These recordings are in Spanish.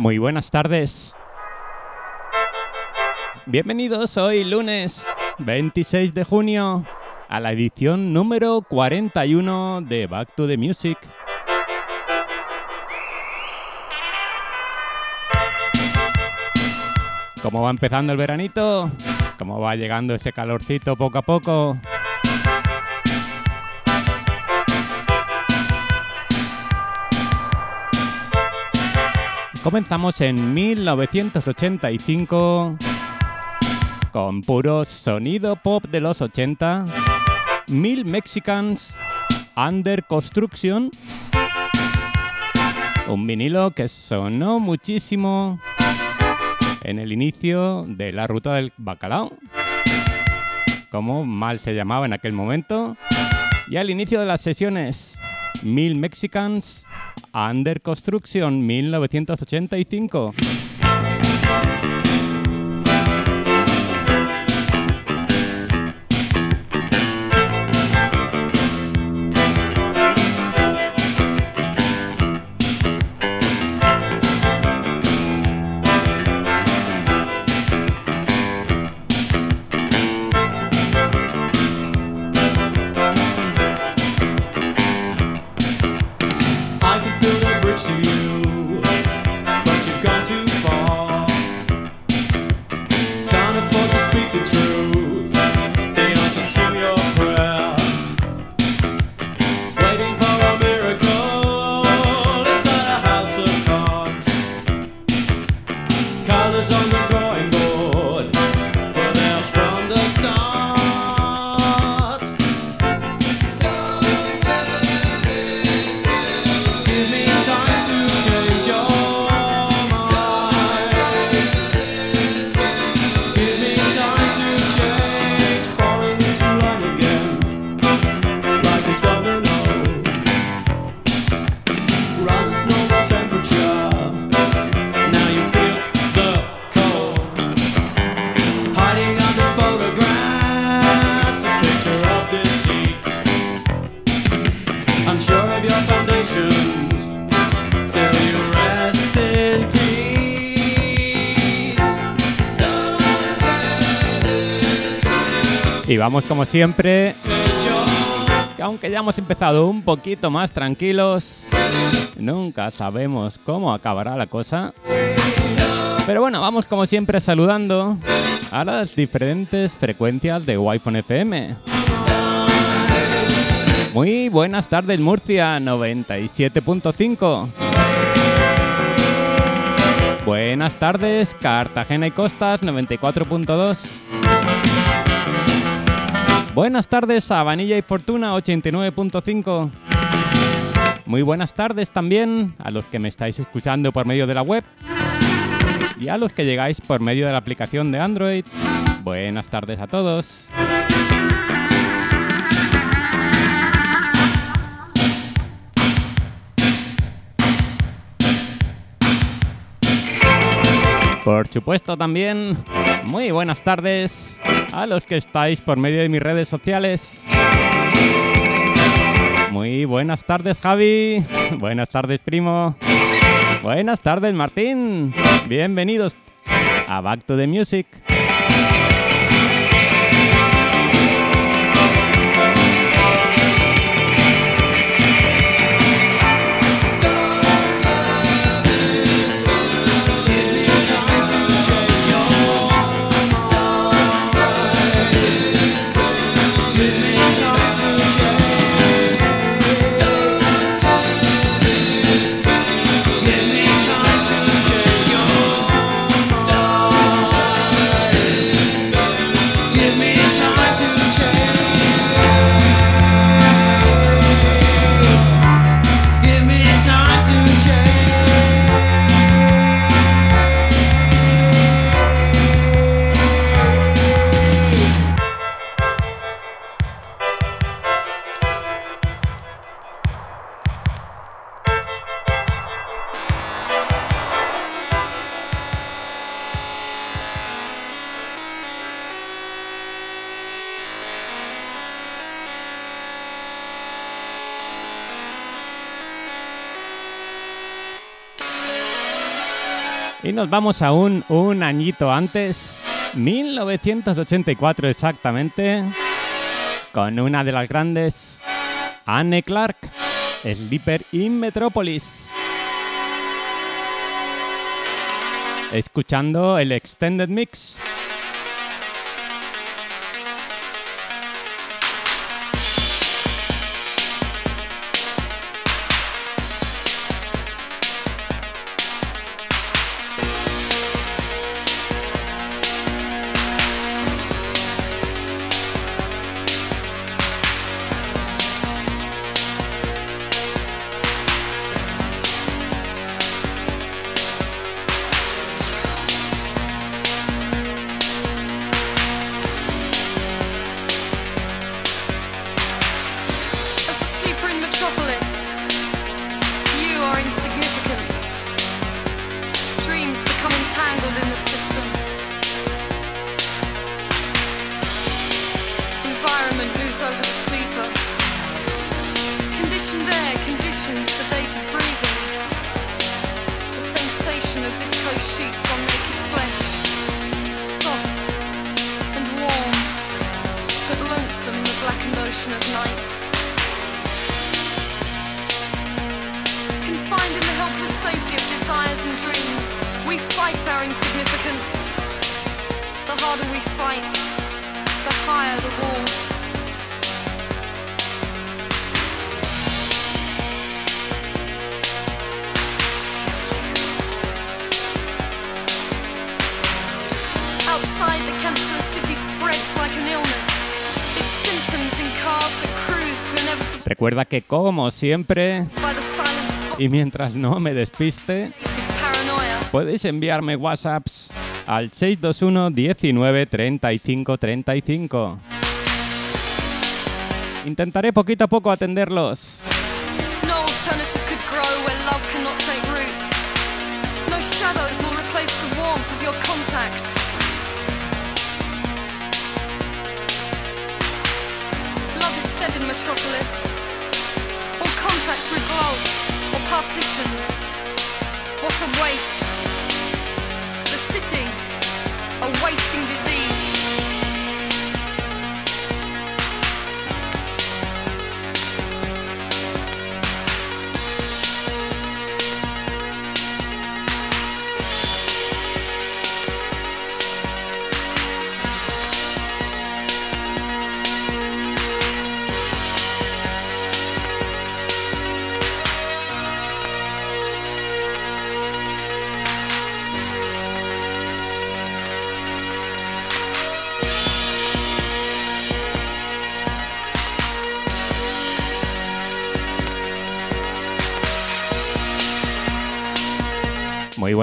Muy buenas tardes. Bienvenidos hoy lunes 26 de junio a la edición número 41 de Back to the Music. ¿Cómo va empezando el veranito? ¿Cómo va llegando ese calorcito poco a poco? Comenzamos en 1985 con puro sonido pop de los 80, Mil Mexicans Under Construction, un vinilo que sonó muchísimo en el inicio de la ruta del bacalao, como mal se llamaba en aquel momento, y al inicio de las sesiones, Mil Mexicans Under Construction 1985. Vamos como siempre. aunque ya hemos empezado un poquito más tranquilos, nunca sabemos cómo acabará la cosa. Pero bueno, vamos como siempre saludando a las diferentes frecuencias de Wi-Fi FM. Muy buenas tardes Murcia 97.5. Buenas tardes Cartagena y Costas 94.2. Buenas tardes a Vanilla y Fortuna 89.5. Muy buenas tardes también a los que me estáis escuchando por medio de la web y a los que llegáis por medio de la aplicación de Android. Buenas tardes a todos. Por supuesto también, muy buenas tardes a los que estáis por medio de mis redes sociales. Muy buenas tardes Javi, buenas tardes primo, buenas tardes Martín, bienvenidos a Back to the Music. Nos vamos aún un añito antes, 1984 exactamente, con una de las grandes, Anne Clark, Sleeper in Metropolis. Escuchando el Extended Mix. Recuerda que como siempre, y mientras no me despiste, podéis enviarme WhatsApps al 621 19 35 35. Intentaré poquito a poco atenderlos. Partition. What a waste. The city, a wasting disease.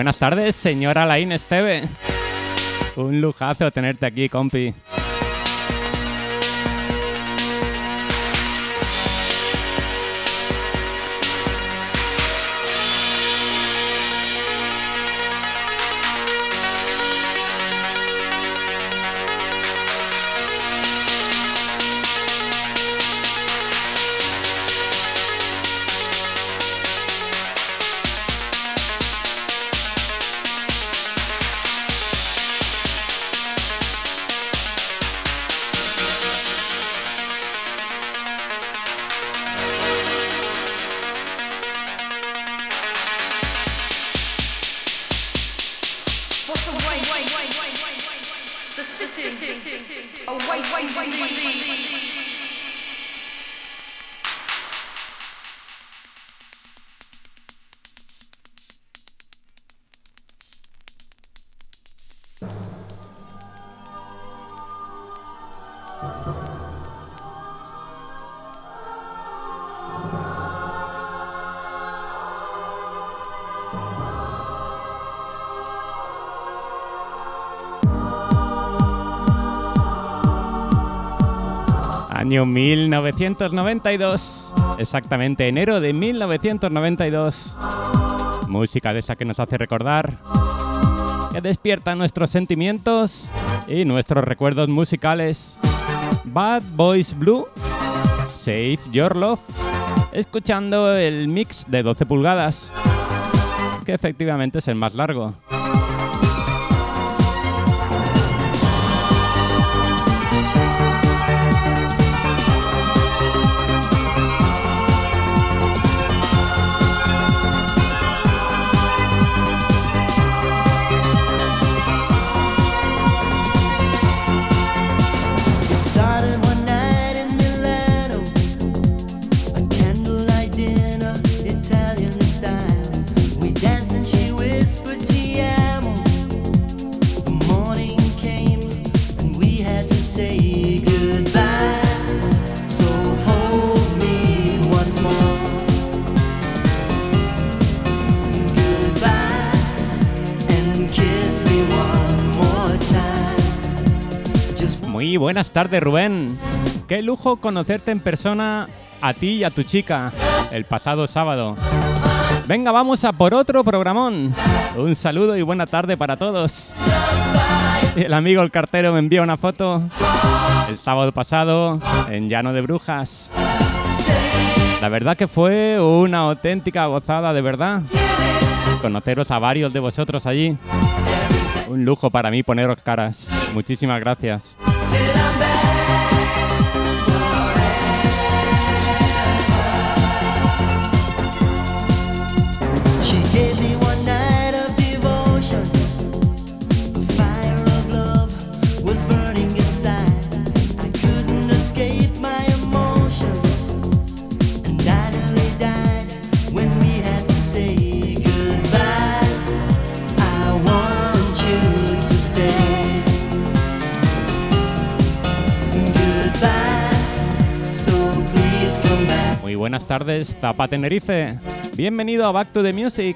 Buenas tardes, señora Laín Esteve. Un lujazo tenerte aquí, compi. Año 1992, exactamente enero de 1992. Música de esa que nos hace recordar, que despierta nuestros sentimientos y nuestros recuerdos musicales. Bad Boys Blue, Save Your Love, escuchando el mix de 12 pulgadas, que efectivamente es el más largo. Buenas tardes, Rubén. Qué lujo conocerte en persona a ti y a tu chica el pasado sábado. Venga, vamos a por otro programón. Un saludo y buena tarde para todos. El amigo el cartero me envía una foto el sábado pasado en Llano de Brujas. La verdad que fue una auténtica gozada, de verdad. Conoceros a varios de vosotros allí. Un lujo para mí poneros caras. Muchísimas gracias. Muy buenas tardes, Tapa Tenerife. Bienvenido a Back to the Music.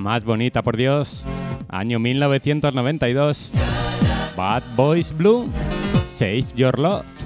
Más bonita, por Dios. Año 1992. Bad Boys Blue. Save Your Love.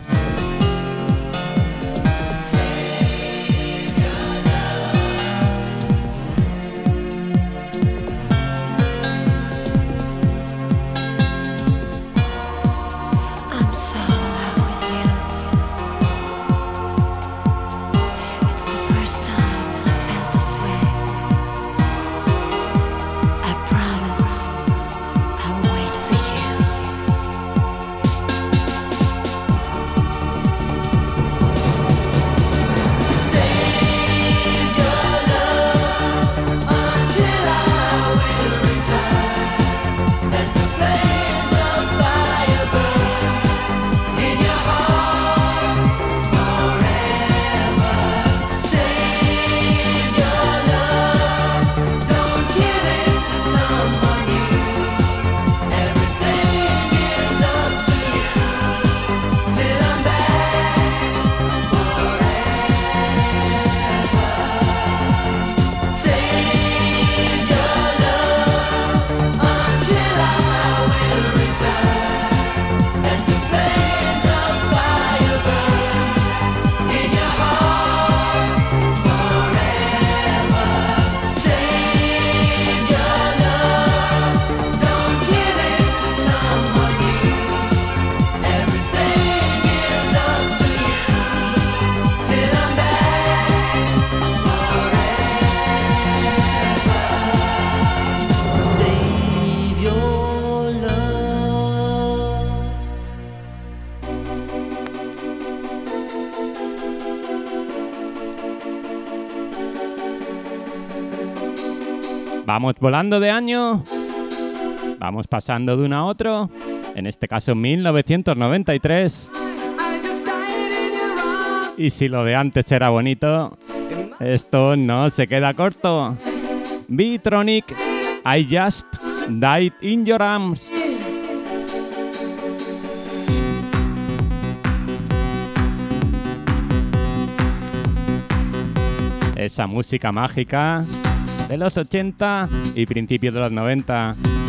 Vamos volando de año. Vamos pasando de uno a otro. En este caso 1993. Y si lo de antes era bonito, esto no se queda corto. Bitronic, I just died in your arms. Esa música mágica de los 80 y principios de los 90.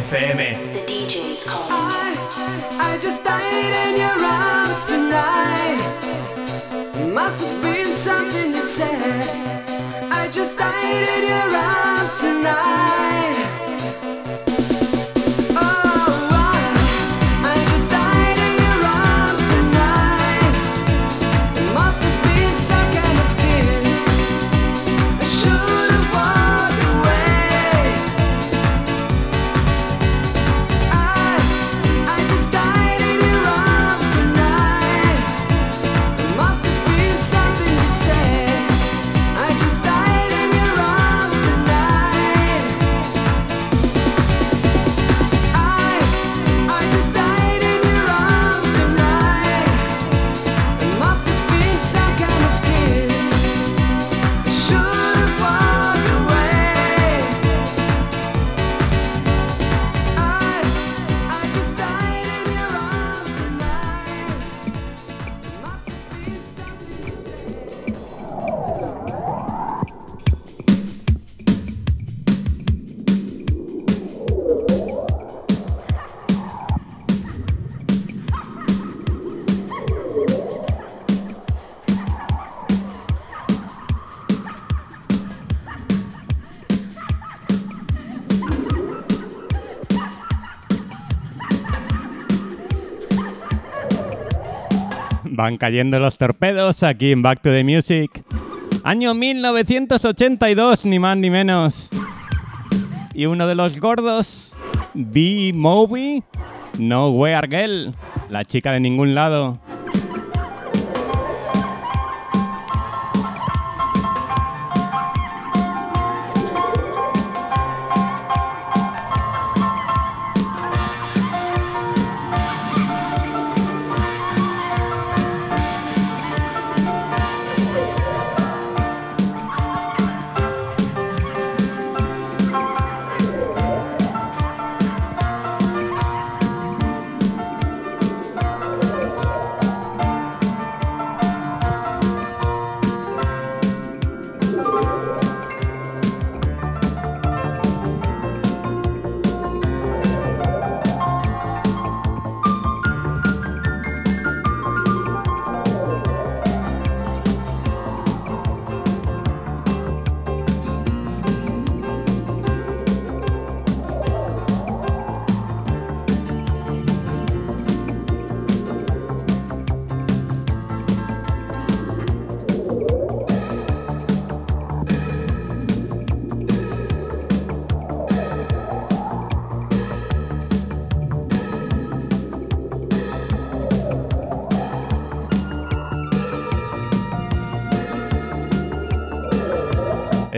FM. Van cayendo los torpedos aquí en Back to the Music. Año 1982, ni más ni menos. Y uno de los gordos, B-Movie, Nowhere Girl, la chica de ningún lado.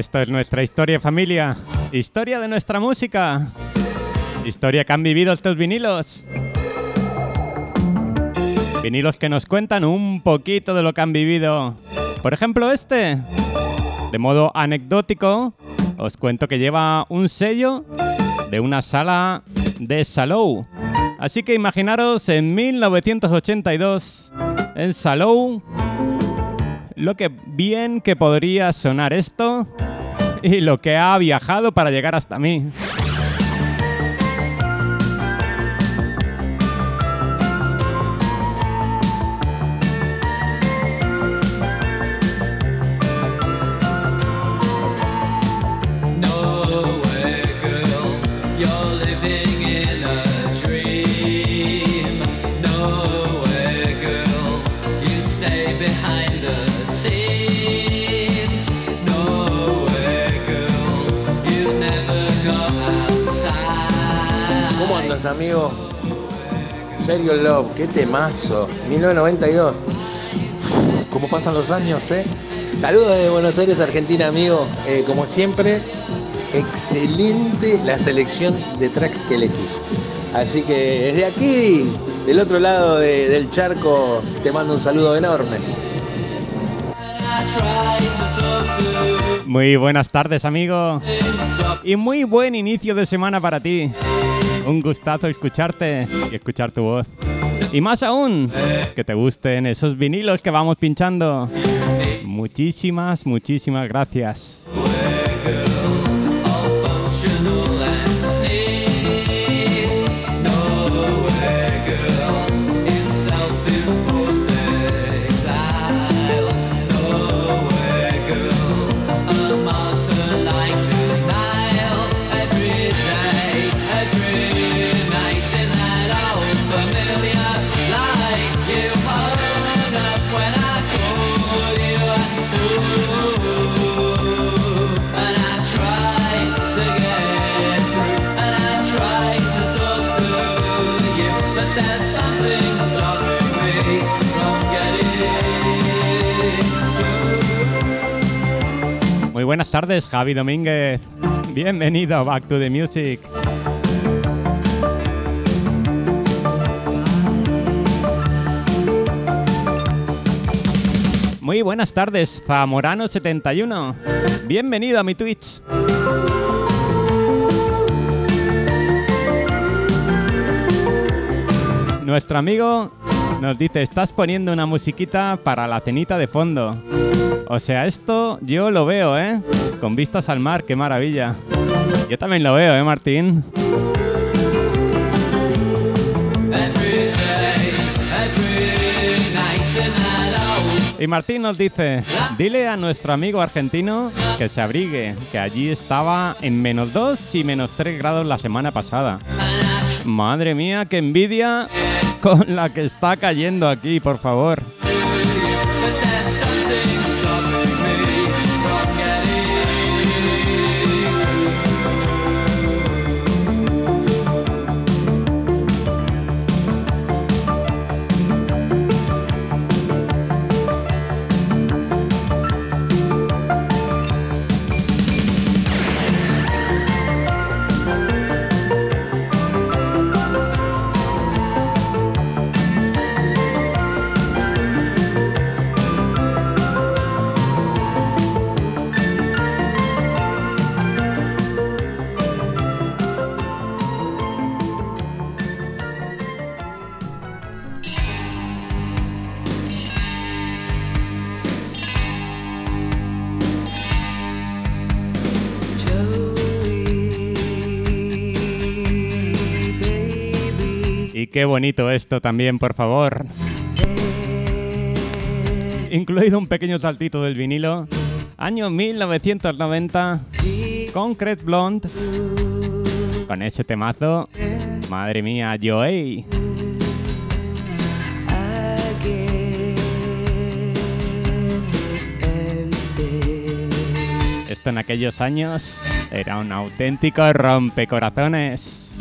Esto es nuestra historia, familia. Historia de nuestra música. Historia que han vivido estos vinilos. Vinilos que nos cuentan un poquito de lo que han vivido. Por ejemplo, este. De modo anecdótico, os cuento que lleva un sello de una sala de Salou. Así que imaginaros en 1982 en Salou lo que bien que podría sonar esto y lo que ha viajado para llegar hasta mí. Amigo. Serio Love, qué temazo. 1992. como pasan los años, ¿eh? Saludos de Buenos Aires, Argentina, amigo. Eh, como siempre, excelente la selección de tracks que elegís. Así que desde aquí, del otro lado del charco, te mando un saludo enorme. Muy buenas tardes, amigo. Y muy buen inicio de semana para ti. Un gustazo escucharte y escuchar tu voz. Y más aún, que te gusten esos vinilos que vamos pinchando. Muchísimas, muchísimas gracias. Buenas tardes, Javi Domínguez. Bienvenido a Back to the Music. Muy buenas tardes, Zamorano71. Bienvenido a mi Twitch. Nuestro amigo nos dice, estás poniendo una musiquita para la cenita de fondo. O sea, esto yo lo veo, ¿eh? Con vistas al mar, qué maravilla. Yo también lo veo, ¿eh, Martín? Y Martín nos dice, dile a nuestro amigo argentino que se abrigue, que allí estaba en menos 2 y menos 3 grados la semana pasada. Madre mía, qué envidia con la que está cayendo aquí, por favor. Qué bonito esto también, por favor. Incluido un pequeño saltito del vinilo. Año 1990. Concrete Blonde. Con ese temazo. Madre mía, Joey. Esto en aquellos años era un auténtico rompecorazones.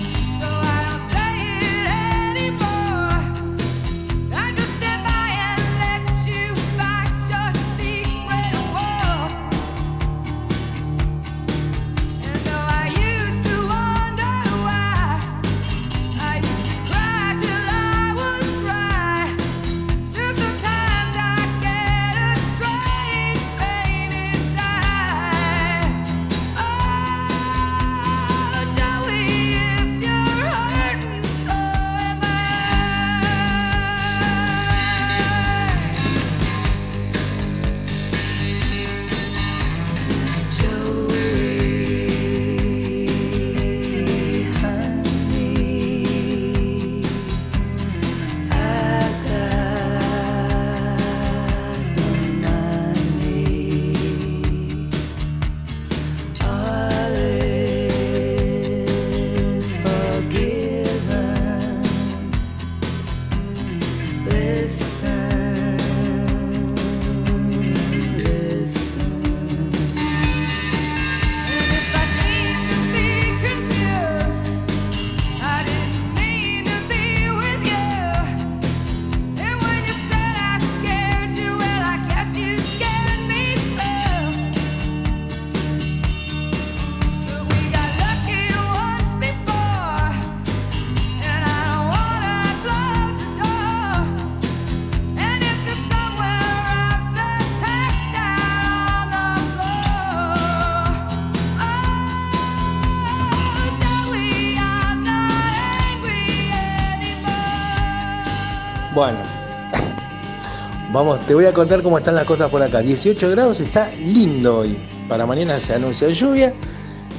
Te voy a contar cómo están las cosas por acá. 18 grados, está lindo hoy. Para mañana se anuncia lluvia,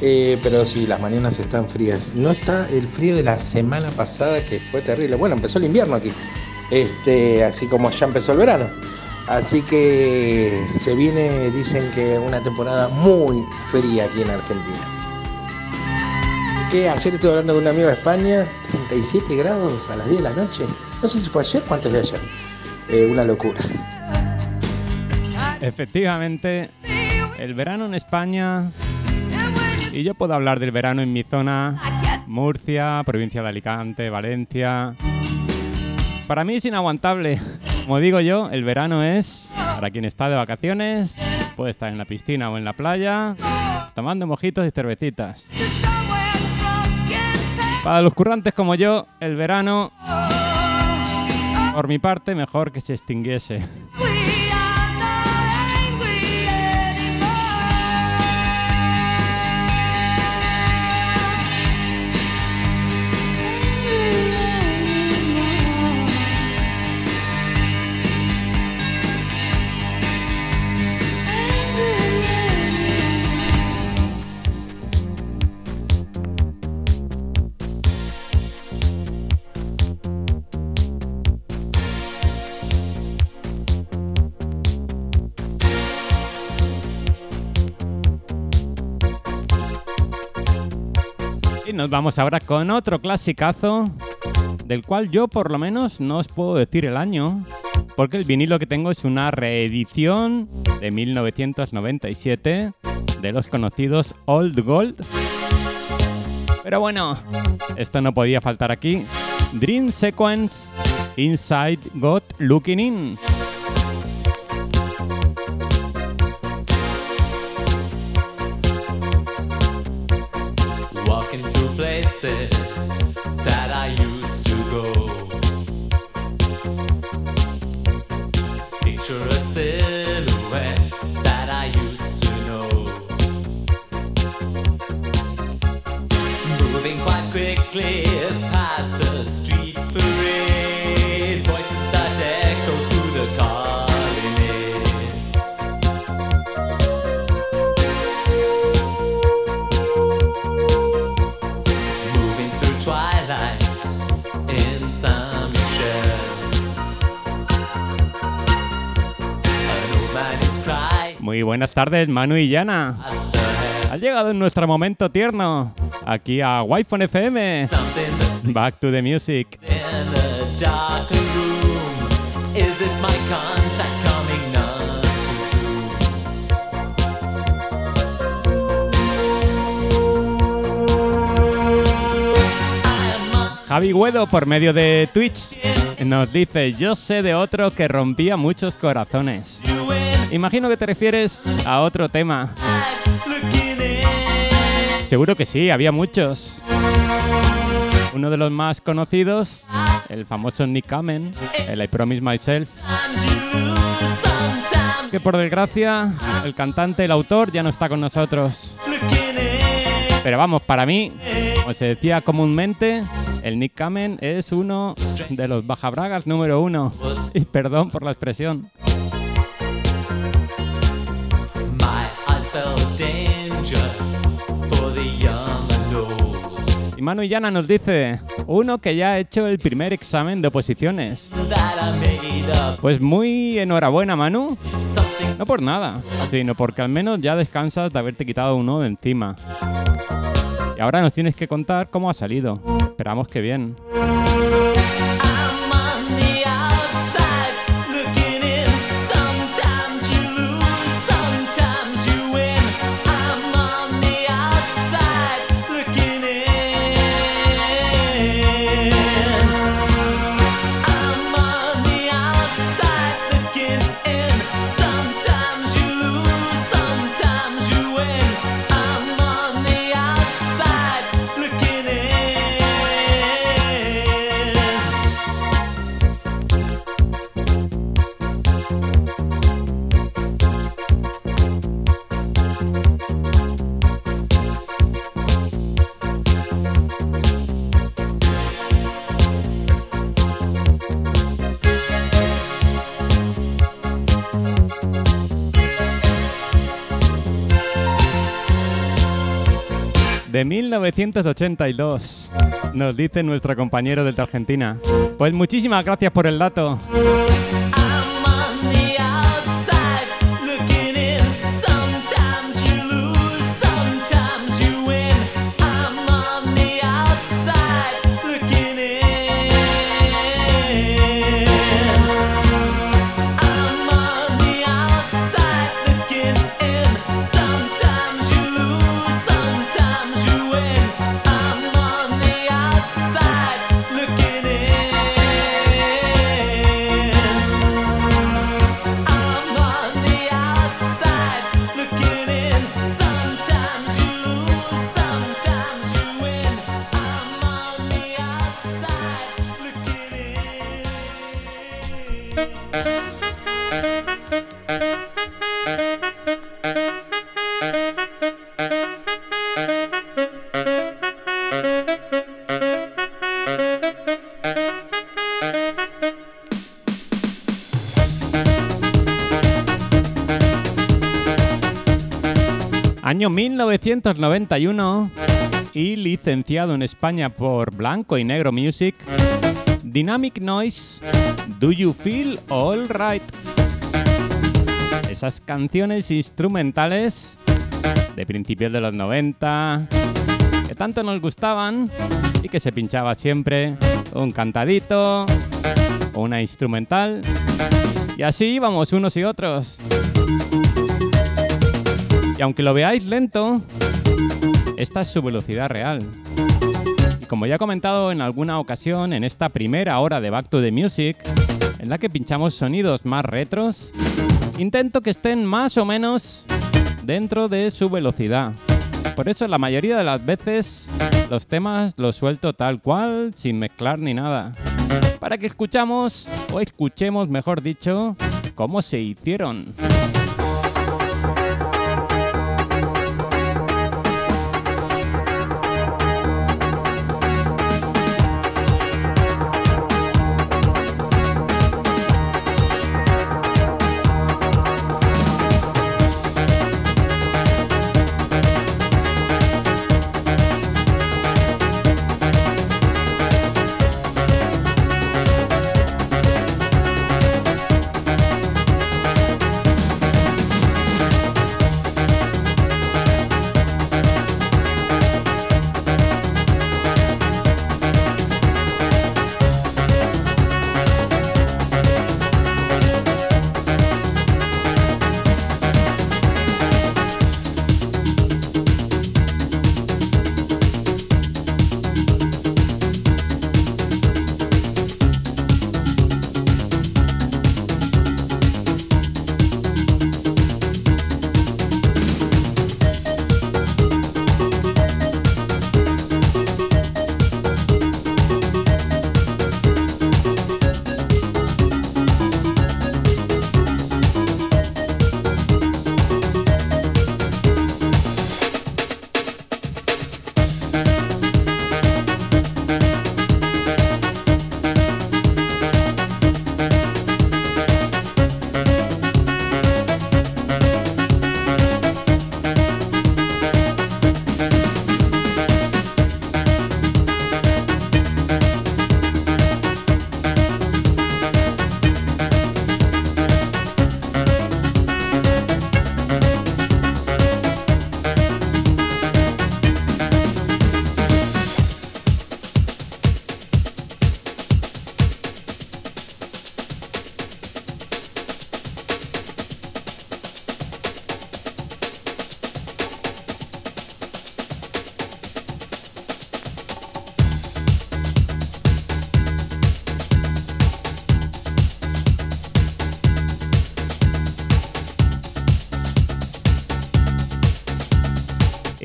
eh, pero sí, las mañanas están frías. No está el frío de la semana pasada que fue terrible. Bueno, empezó el invierno aquí, este, así como ya empezó el verano. Así que se viene, dicen que una temporada muy fría aquí en Argentina. Que ayer estuve hablando con un amigo de España, 37 grados a las 10 de la noche. No sé si fue ayer o antes de ayer. Eh, una locura. Efectivamente, el verano en España, y yo puedo hablar del verano en mi zona, Murcia, provincia de Alicante, Valencia. Para mí es inaguantable. Como digo yo, el verano es, para quien está de vacaciones, puede estar en la piscina o en la playa, tomando mojitos y cervecitas. Para los currantes como yo, el verano por mi parte, mejor que se extinguiese. Nos vamos ahora con otro clasicazo, del cual yo por lo menos no os puedo decir el año, porque el vinilo que tengo es una reedición de 1997 de los conocidos Old Gold. Pero bueno, esto no podía faltar aquí. Dream Sequence Inside God Looking In. Places that I used to go. Picture a silhouette that I used to know. Moving quite quickly buenas tardes, Manu y Yana. Ha llegado nuestro momento tierno, aquí a Wi-Fi FM. Back to the music. Javi Guedo, por medio de Twitch, nos dice, yo sé de otro que rompía muchos corazones. Imagino que te refieres a otro tema. Seguro que sí, había muchos. Uno de los más conocidos, el famoso Nick Kamen, el I Promise Myself, que por desgracia el cantante, el autor, ya no está con nosotros. Pero vamos, para mí, como se decía comúnmente, el Nick Kamen es uno de los bajabragas número uno. Y perdón por la expresión. Y Manu Llana nos dice, uno que ya ha hecho el primer examen de oposiciones. Pues muy enhorabuena, Manu. No por nada, sino porque al menos ya descansas de haberte quitado uno de encima. Y ahora nos tienes que contar cómo ha salido. Esperamos que bien. De 1982, nos dice nuestro compañero desde Argentina. Pues muchísimas gracias por el dato. 1991 y licenciado en España por Blanco y Negro Music. Dynamic Noise, Do You Feel All Right? Esas canciones instrumentales de principios de los 90 que tanto nos gustaban y que se pinchaba siempre un cantadito, una instrumental y así íbamos unos y otros. Y aunque lo veáis lento, esta es su velocidad real. Y como ya he comentado en alguna ocasión en esta primera hora de Back to the Music, en la que pinchamos sonidos más retros, intento que estén más o menos dentro de su velocidad. Por eso la mayoría de las veces los temas los suelto tal cual, sin mezclar ni nada. Para que escuchamos, o escuchemos mejor dicho, cómo se hicieron.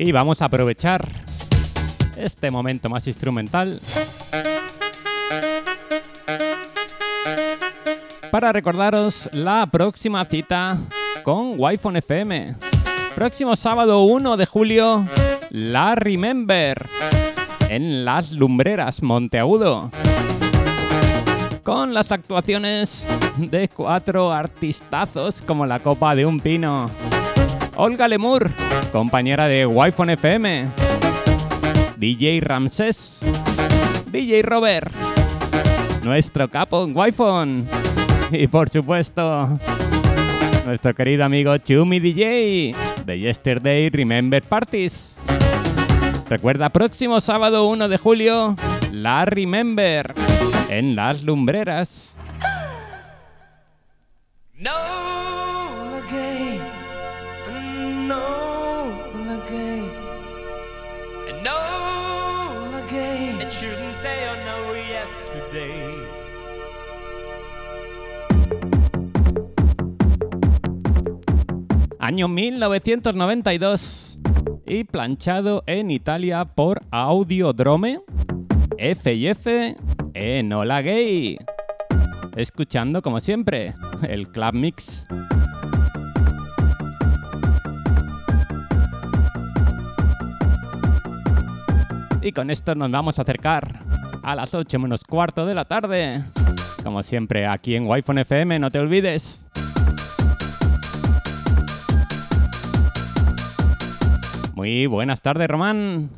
Y vamos a aprovechar este momento más instrumental para recordaros la próxima cita con Wi-Fi FM. Próximo sábado 1 de julio, la Remember en Las Lumbreras, Monteagudo. Con las actuaciones de cuatro artistazos como la copa de un pino. Olga Lemur, compañera de Wi-Fi FM. DJ Ramsés. DJ Robert. Nuestro capo en Wi-Fi. Y por supuesto, nuestro querido amigo Chumi DJ de Yesterday Remember Parties. Recuerda, próximo sábado 1 de julio, la Remember en Las Lumbreras. No Año 1992 y planchado en Italia por Audiodrome F&F Enola Gay. Escuchando como siempre el Club Mix. Y con esto nos vamos a acercar a las 8 menos cuarto de la tarde. Como siempre aquí en Wi-Fi FM, no te olvides. Muy buenas tardes, Román.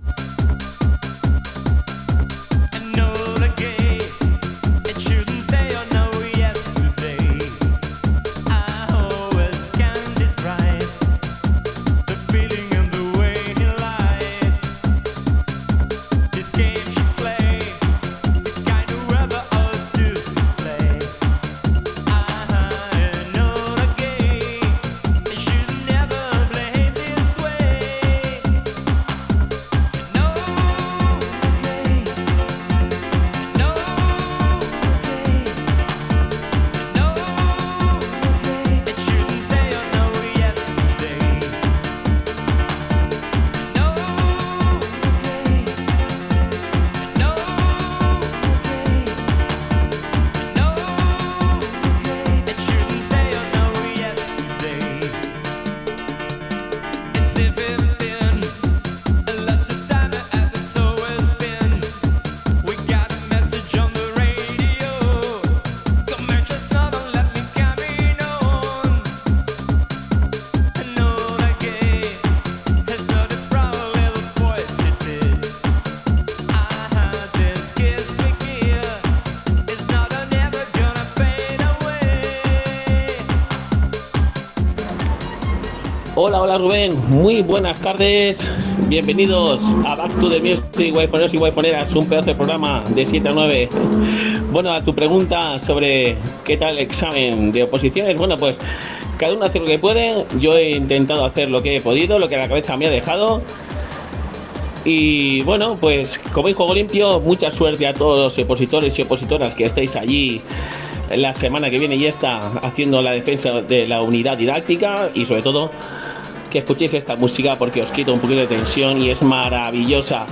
Rubén, muy buenas tardes. Bienvenidos a Back to the Music, Waifoneros y Waifoneras, un pedazo de programa de 7 a 9. Bueno, a tu pregunta sobre qué tal el examen de oposiciones, bueno, pues cada uno hace lo que puede. Yo he intentado hacer lo que he podido, lo que la cabeza me ha dejado. Y bueno, pues como en juego limpio, mucha suerte a todos los opositores y opositoras que estáis allí la semana que viene y está haciendo la defensa de la unidad didáctica y sobre todo que escuchéis esta música porque os quita un poquito de tensión y es maravillosa.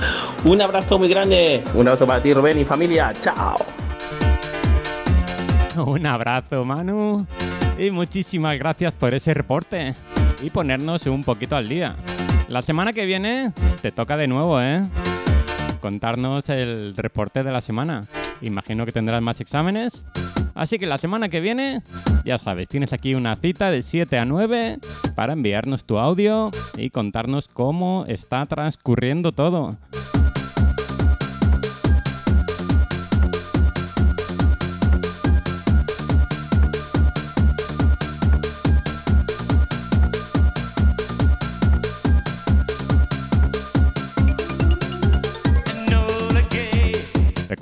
Un abrazo muy grande, un abrazo para ti Rubén y familia, chao. Un abrazo, Manu. Y muchísimas gracias por ese reporte y ponernos un poquito al día. La semana que viene te toca de nuevo, ¿eh? Contarnos el reporte de la semana. Imagino que tendrás más exámenes. Así que la semana que viene, ya sabes, tienes aquí una cita de 7 a 9 para enviarnos tu audio y contarnos cómo está transcurriendo todo.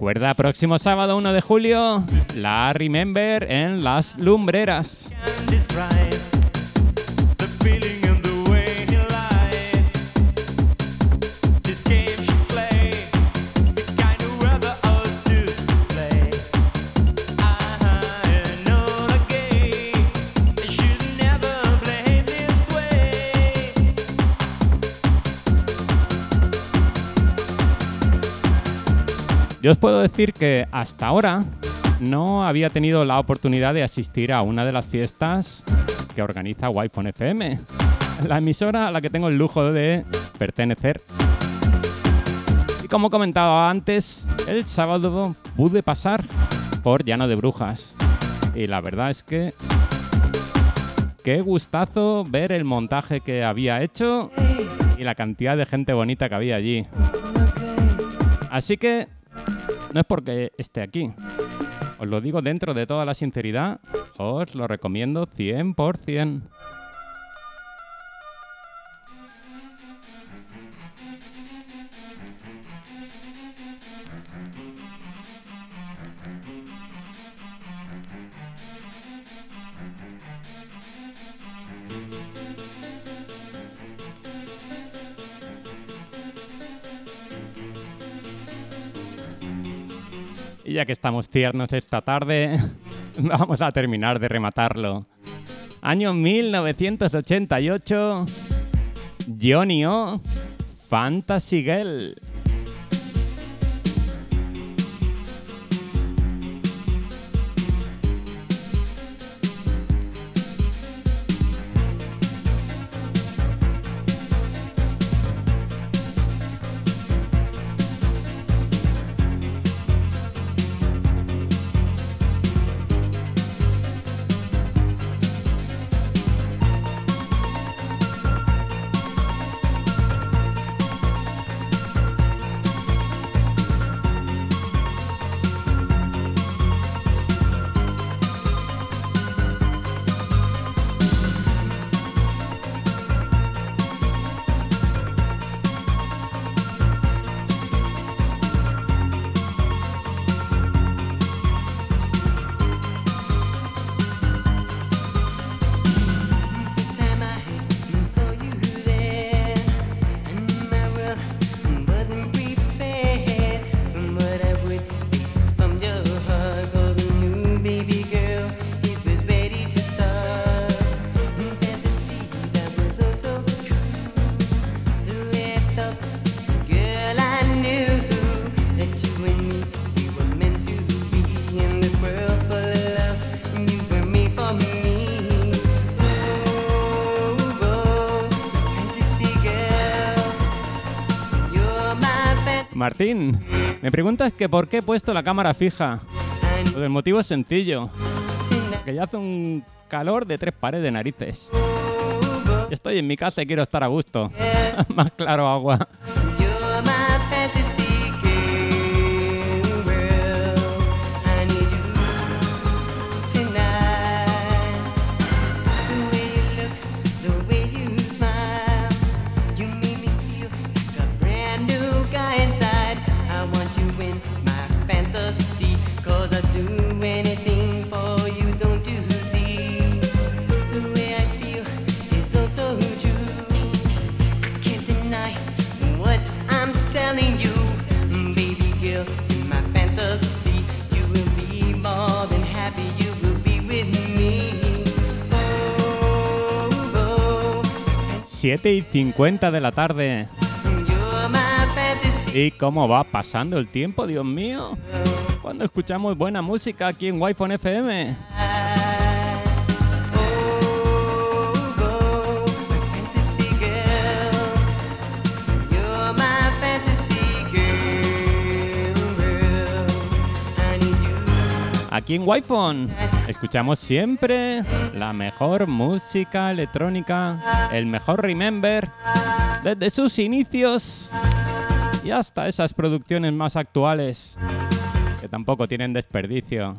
Recuerda, próximo sábado 1 de julio, la Remember en Las Lumbreras. Yo os puedo decir que hasta ahora no había tenido la oportunidad de asistir a una de las fiestas que organiza Wi-Fi FM, la emisora a la que tengo el lujo de pertenecer. Y como comentaba antes, el sábado pude pasar por Llano de Brujas. Y la verdad es que qué gustazo ver el montaje que había hecho y la cantidad de gente bonita que había allí. Así que no es porque esté aquí. Os lo digo dentro de toda la sinceridad, os lo recomiendo 100%. Ya que estamos tiernos esta tarde, vamos a terminar de rematarlo. Año 1988, Johnny O, Fantasy. Girl, me preguntas que por qué he puesto la cámara fija. Pues el motivo es sencillo. Que ya hace un calor de tres pares de narices. Estoy en mi casa y quiero estar a gusto. Más claro agua. 7 y 50 de la tarde. ¿Y cómo va pasando el tiempo, Dios mío? Cuando escuchamos buena música aquí en Wi-Fi FM. Aquí en Wi-Fi. Escuchamos siempre la mejor música electrónica, el mejor Remember, desde sus inicios y hasta esas producciones más actuales, que tampoco tienen desperdicio.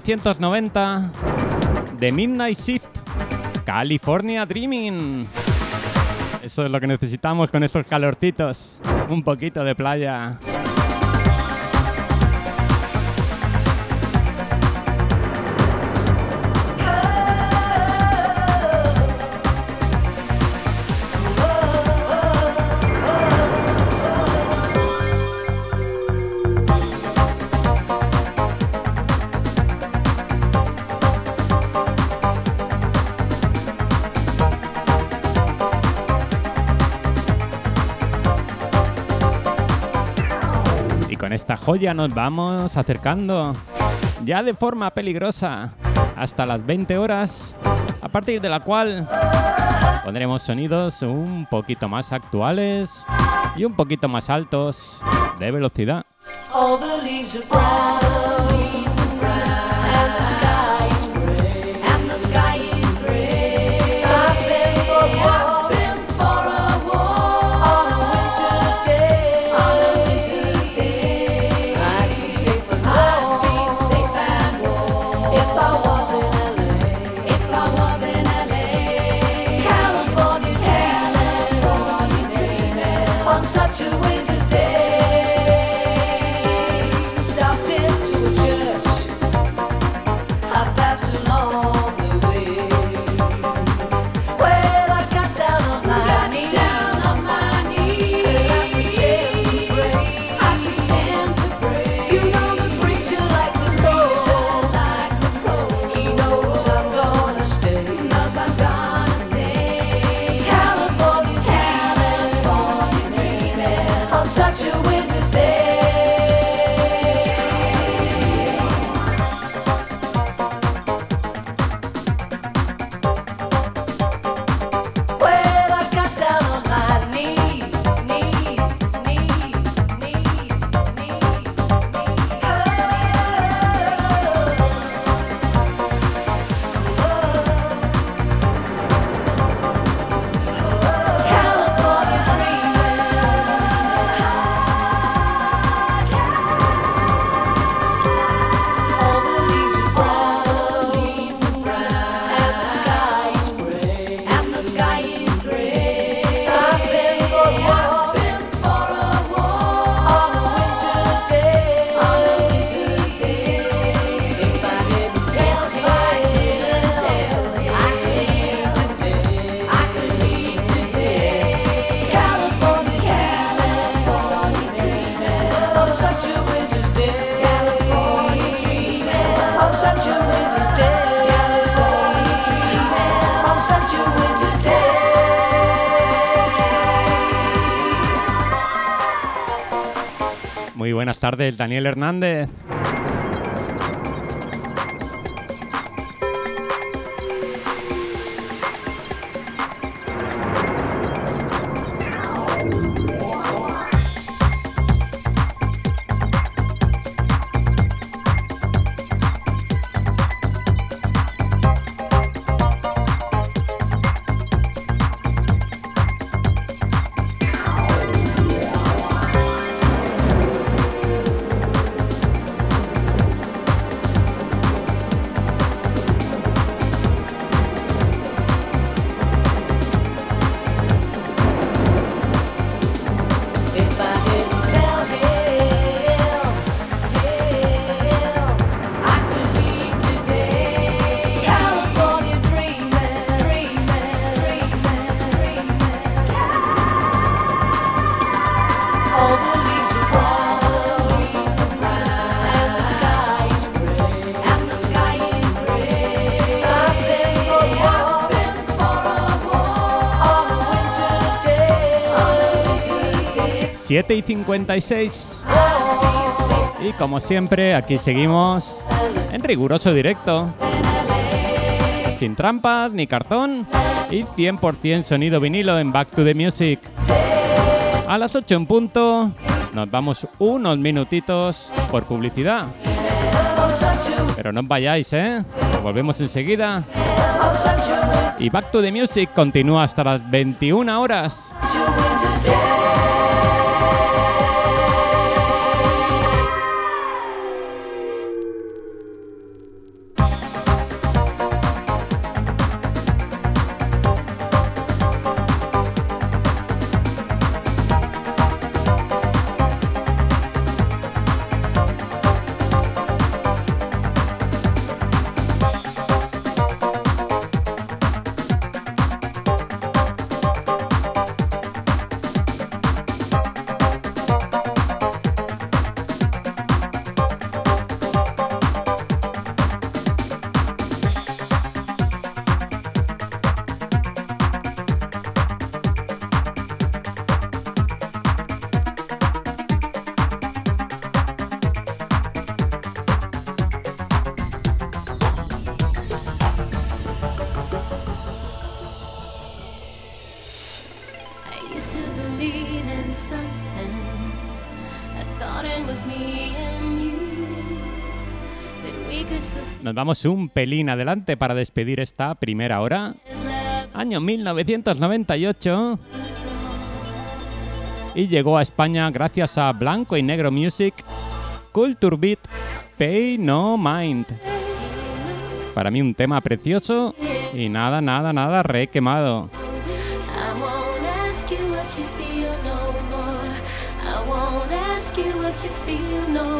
1990, The Midnight Shift, California Dreaming. Eso es lo que necesitamos con estos calorcitos, un poquito de playa. Ya nos vamos acercando ya de forma peligrosa hasta las 20 horas, a partir de la cual pondremos sonidos un poquito más actuales y un poquito más altos de velocidad. buenas tardes, Daniel Hernández. 7 y 56. Y como siempre, aquí seguimos en riguroso directo. Sin trampas ni cartón y 100% sonido vinilo en Back to the Music. A las 8 en punto nos vamos unos minutitos por publicidad. Pero no os vayáis, ¿eh? Volvemos enseguida. Y Back to the Music continúa hasta las 21 horas. un pelín adelante para despedir esta primera hora. Año 1998. Y llegó a España gracias a Blanco y Negro Music, Culture Beat, Pay No Mind. Para mí un tema precioso y nada, nada, nada re quemado. you feel no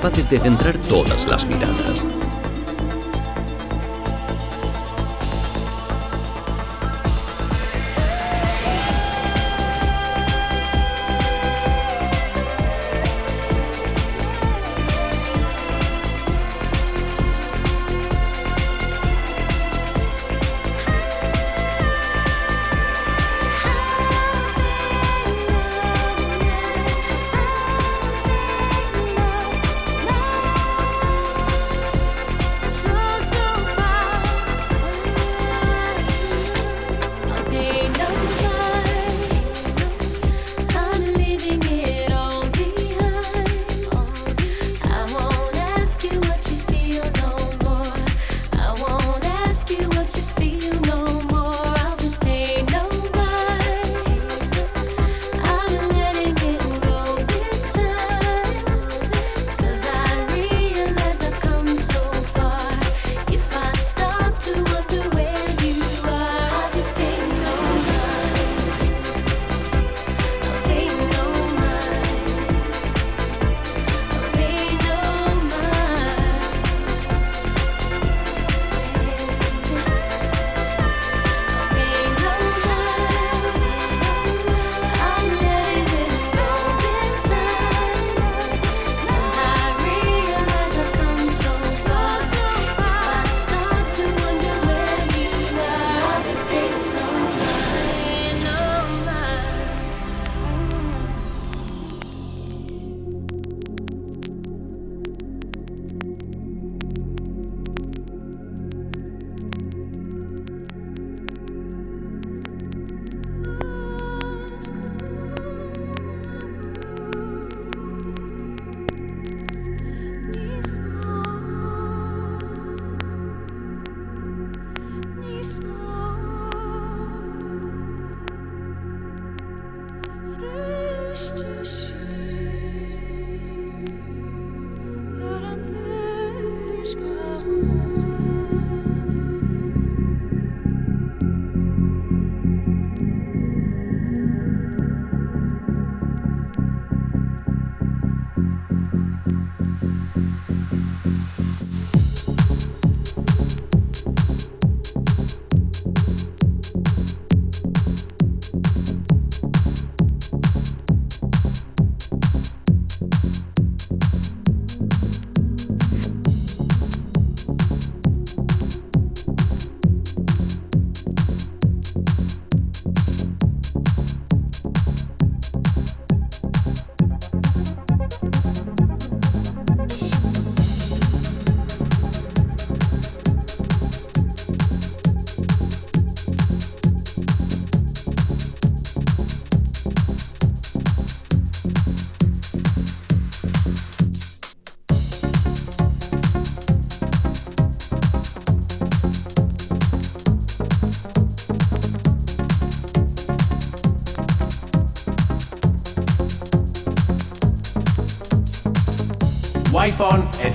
capaces de centrar todas las miradas.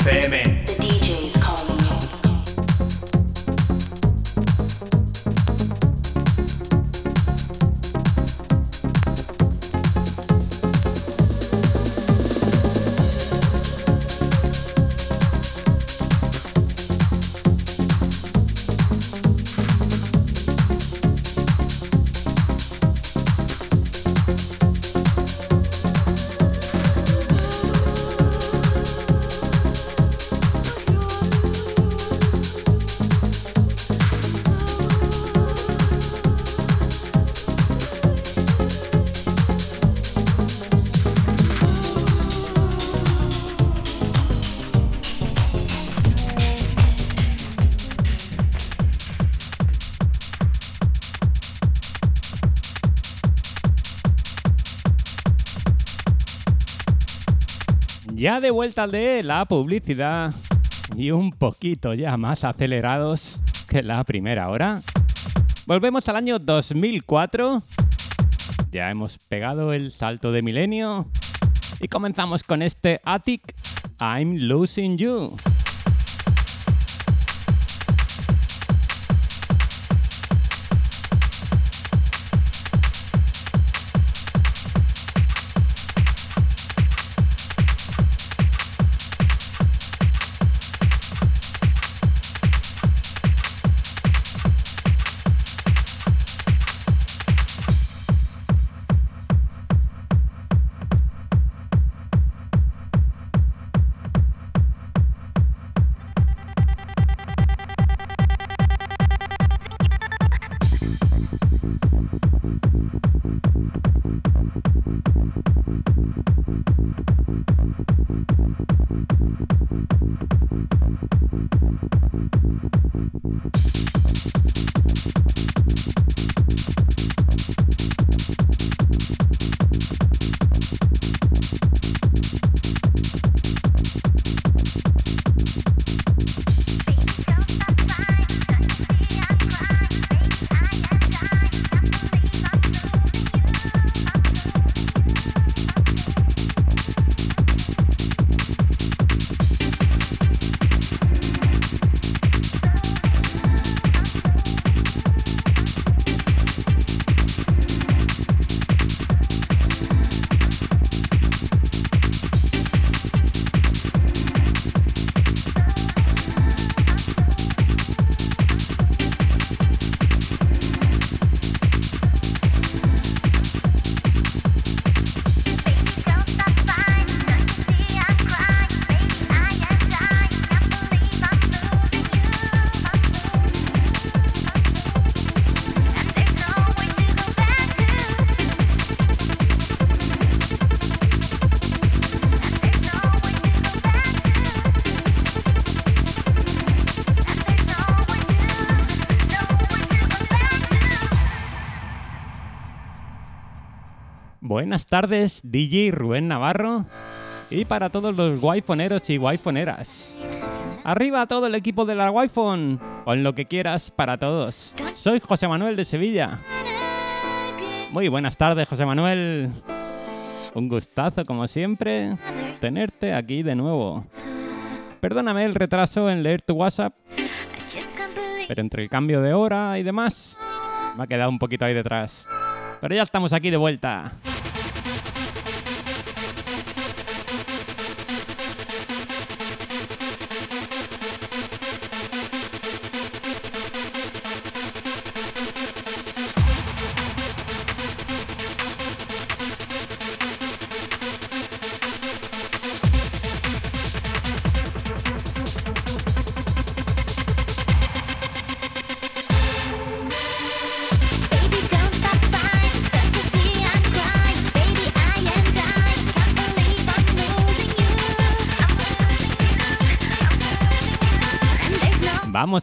FM. Ya de vuelta de la publicidad y un poquito ya más acelerados que la primera hora. Volvemos al año 2004. Ya hemos pegado el salto de milenio y comenzamos con este Attic I'm Losing You. Buenas tardes, DJ Rubén Navarro. Y para todos los guayfoneros y guayfoneras. Arriba todo el equipo de la Wi-Fi, con lo que quieras para todos. Soy José Manuel de Sevilla. Muy buenas tardes, José Manuel. Un gustazo, como siempre, tenerte aquí de nuevo. Perdóname el retraso en leer tu WhatsApp, pero entre el cambio de hora y demás, me ha quedado un poquito ahí detrás. Pero ya estamos aquí de vuelta.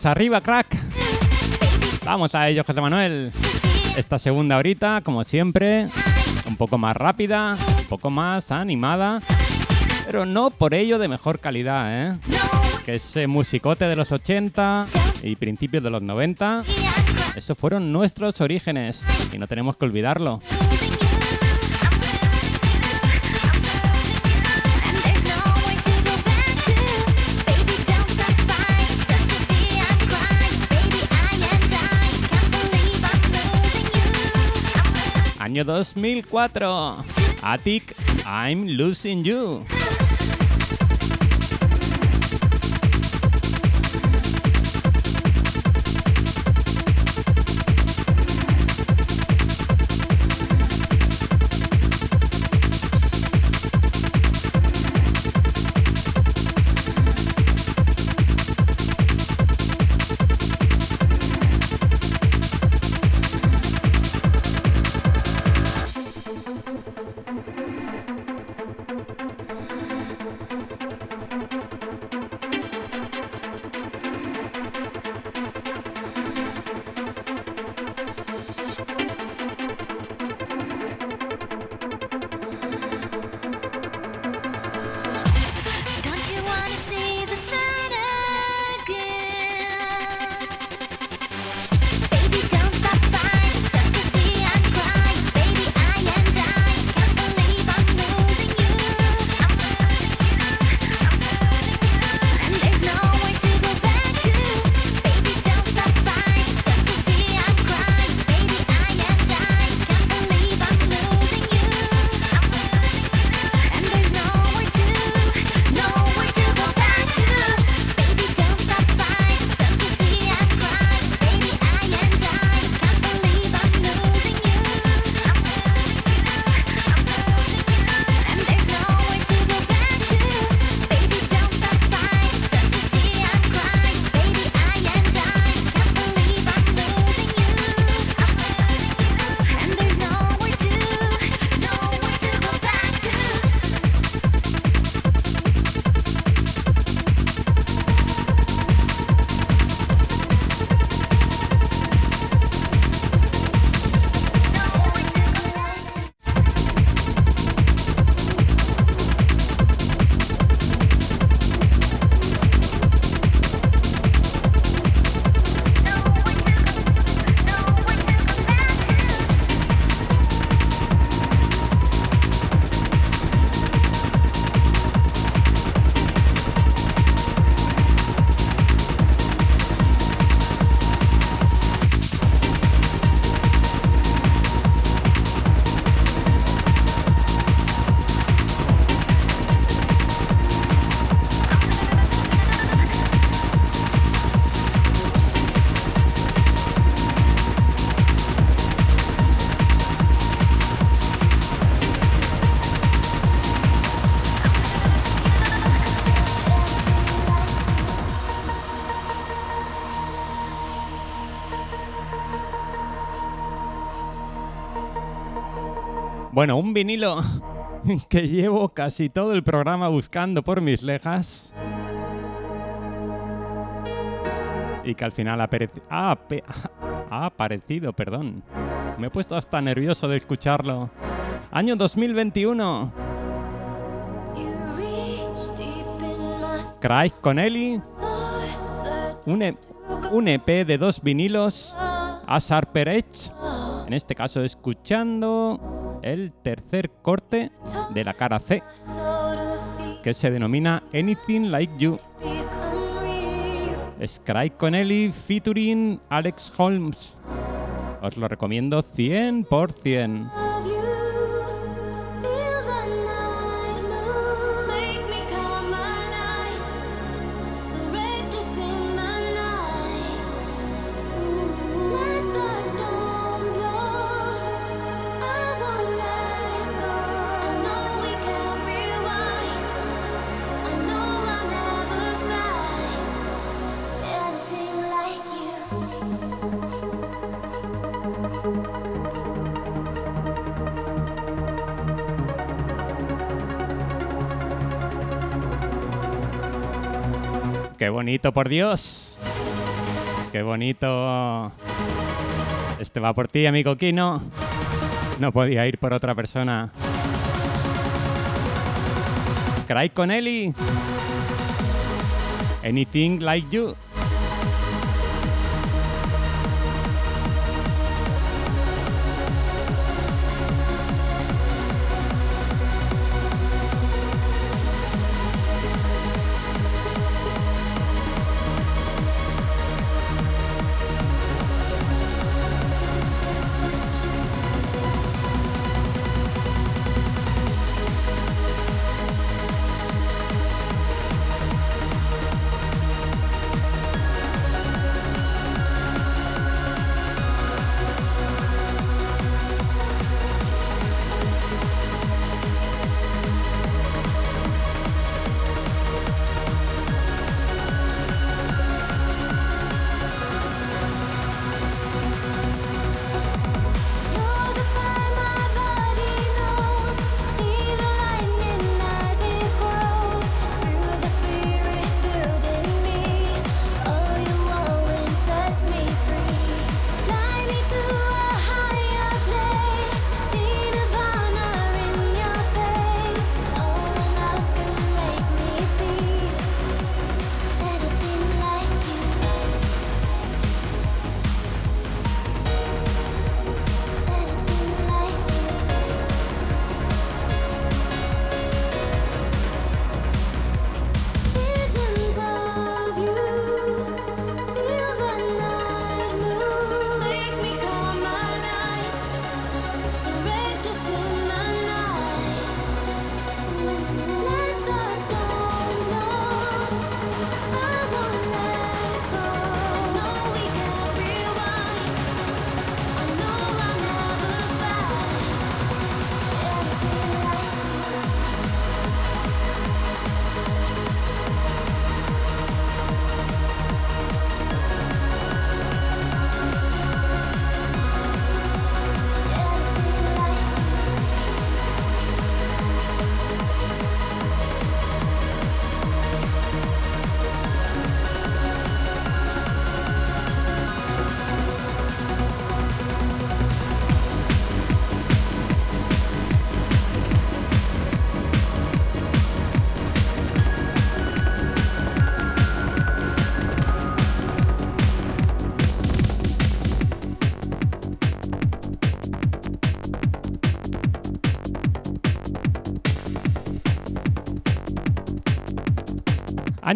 Arriba, crack. Vamos a ello, José Manuel. Esta segunda horita, como siempre, un poco más rápida, un poco más animada, pero no por ello de mejor calidad, ¿eh? Que ese musicote de los 80 y principios de los 90, esos fueron nuestros orígenes y no tenemos que olvidarlo. Año 2004. Attic, I'm losing you. Bueno, un vinilo que llevo casi todo el programa buscando por mis lejas. Y que al final ha, pereci- ha aparecido, perdón. Me he puesto hasta nervioso de escucharlo. Año 2021. Cry con Ellie. Un, E- un EP de dos vinilos. Asar Perech. En este caso escuchando el tercer corte de la cara C. Que se denomina Anything Like You. Scry Connelly featuring Alex Holmes. Os lo recomiendo 100%. Bonito, por Dios. Qué bonito. Este va por ti, amigo Kino. No podía ir por otra persona. Cry con Eli. Anything like you.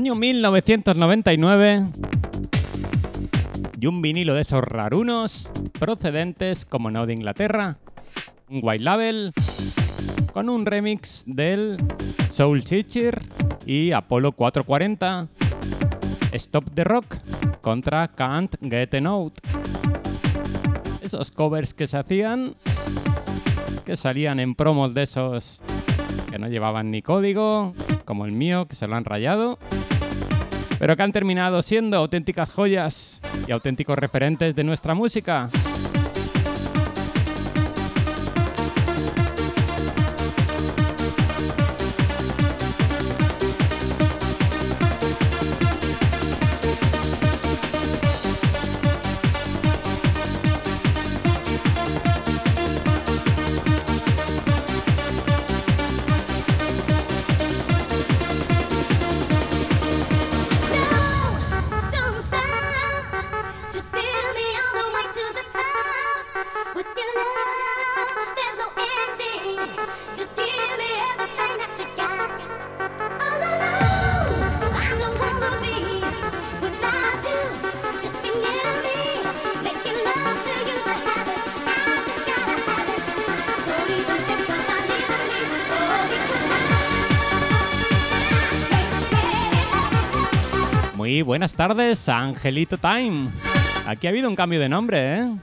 Año 1999. Y un vinilo de esos rarunos procedentes, como no de Inglaterra. Un white label con un remix del Soul Teacher y Apollo 440. Stop the Rock contra Can't Get a Note. Esos covers que se hacían, que salían en promos de esos que no llevaban ni código, como el mío, que se lo han rayado, pero que han terminado siendo auténticas joyas y auténticos referentes de nuestra música. Tardes, Angelito Time. Aquí ha habido un cambio de nombre, ¿eh?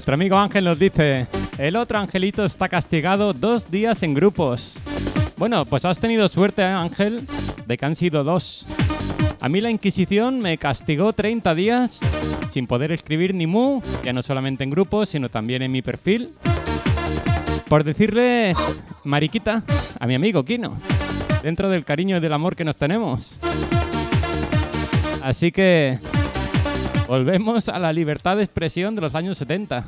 Nuestro amigo Ángel nos dice, el otro angelito está castigado dos días en grupos. Bueno, pues has tenido suerte, ¿eh, Ángel, de que han sido dos. A mí la Inquisición me castigó 30 días sin poder escribir ni mu, ya no solamente en grupos, sino también en mi perfil. Por decirle mariquita a mi amigo Kino, dentro del cariño y del amor que nos tenemos. Así que volvemos a la libertad de expresión de los años 70.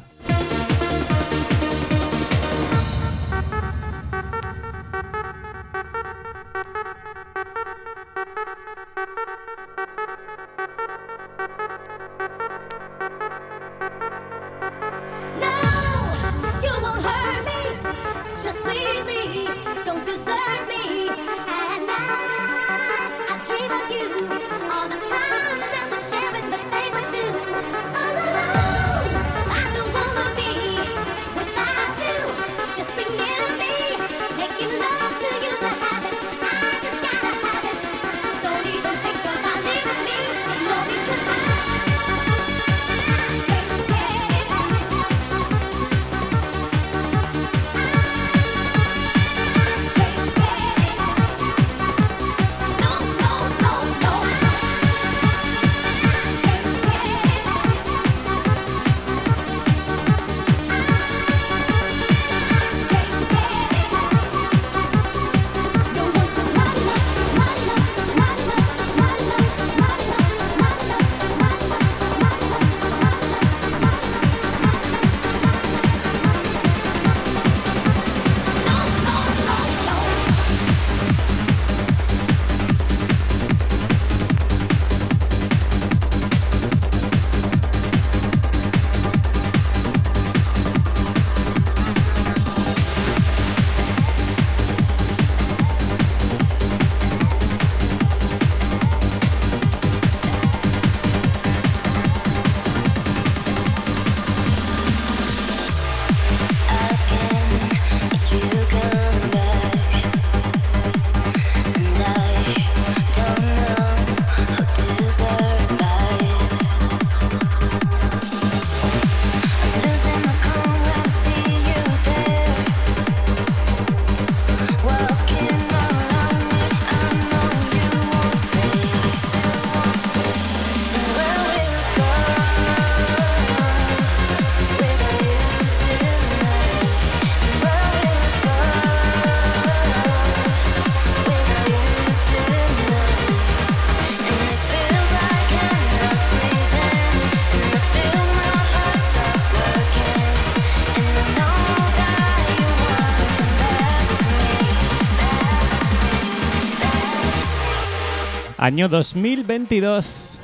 Año 2022.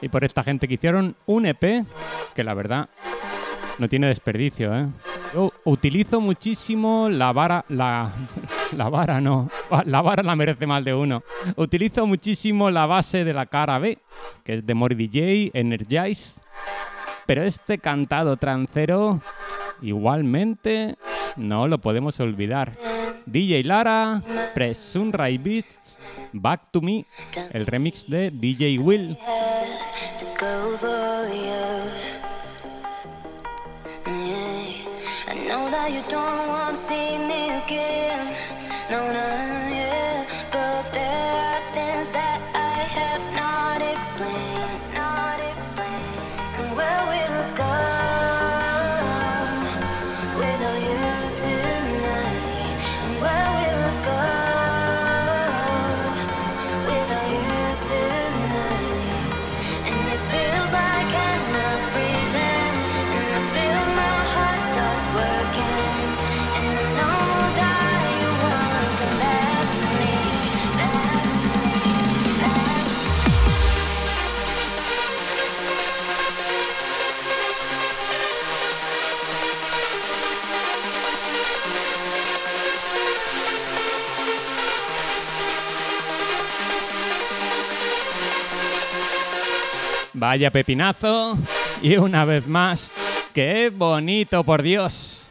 Y por esta gente que hicieron un EP que la verdad no tiene desperdicio, ¿eh? Yo utilizo muchísimo la vara, la, la vara no, la vara la merece mal de uno. Utilizo muchísimo la base de la cara B, que es de Mori DJ, Energize. Pero este cantado trancero, igualmente, no lo podemos olvidar. DJ Lara, Press Sunrise Beats, Back to Me, el remix de DJ Will. Vaya pepinazo. Y una vez más, qué bonito, por Dios.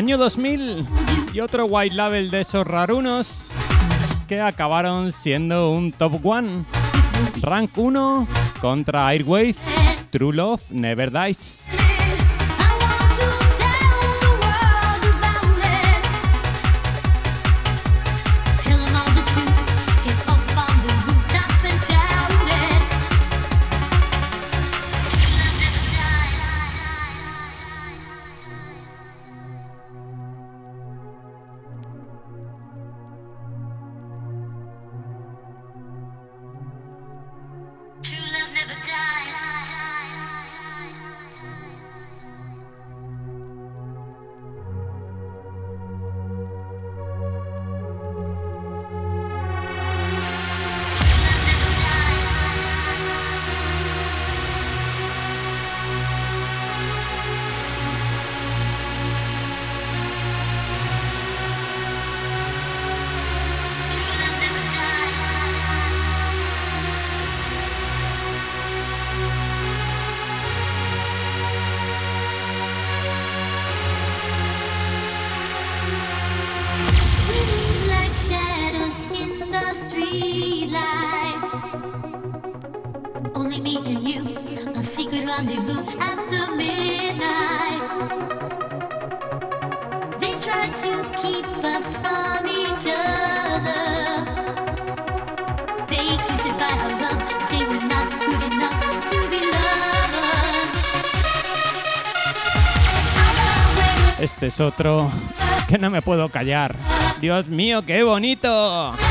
Año 2000 y otro white label de esos rarunos que acabaron siendo un top one. Rank 1 contra Airwave, True Love Never Dies. Callar. Dios mío, qué bonito.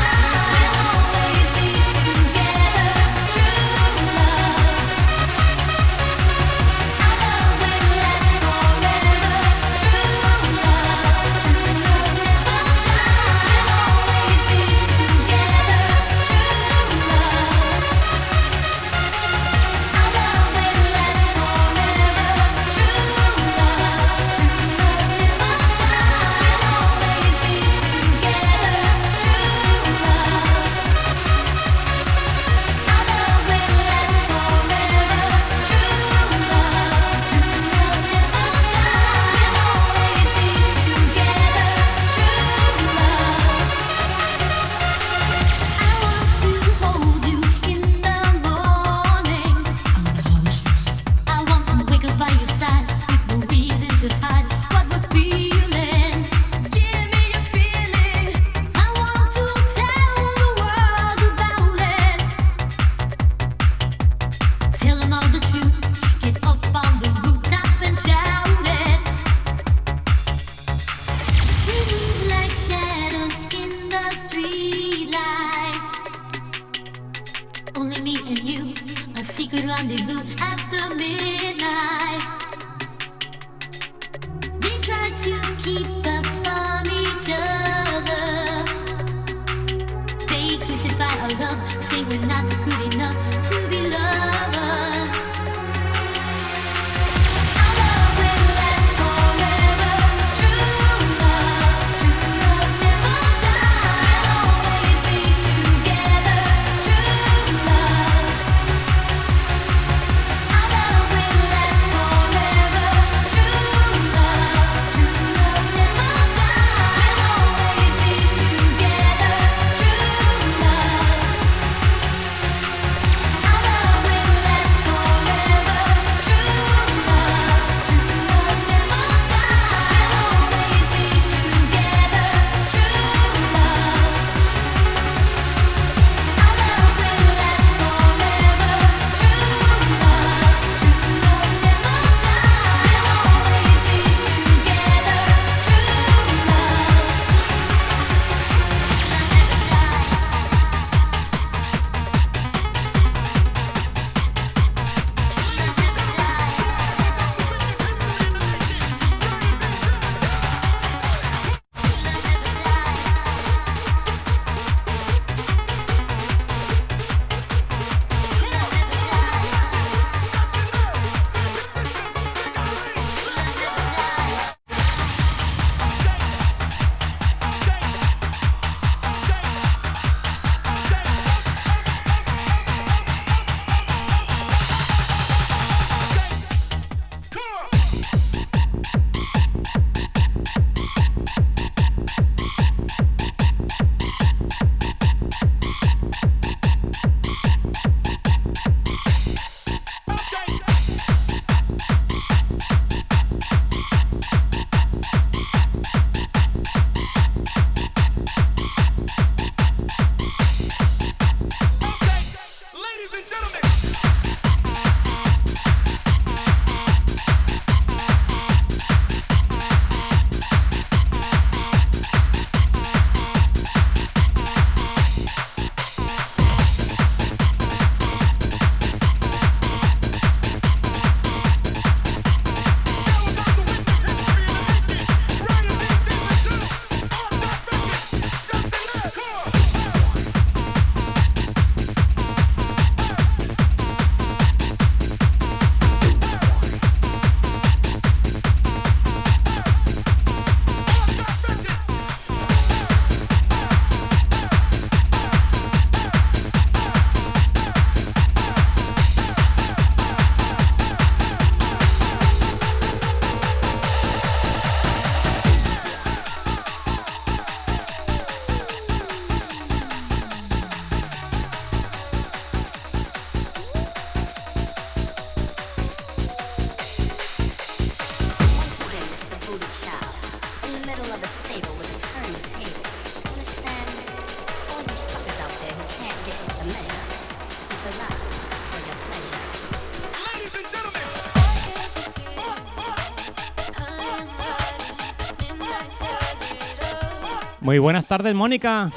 Muy buenas tardes, Mónica.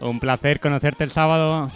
Un placer conocerte el sábado.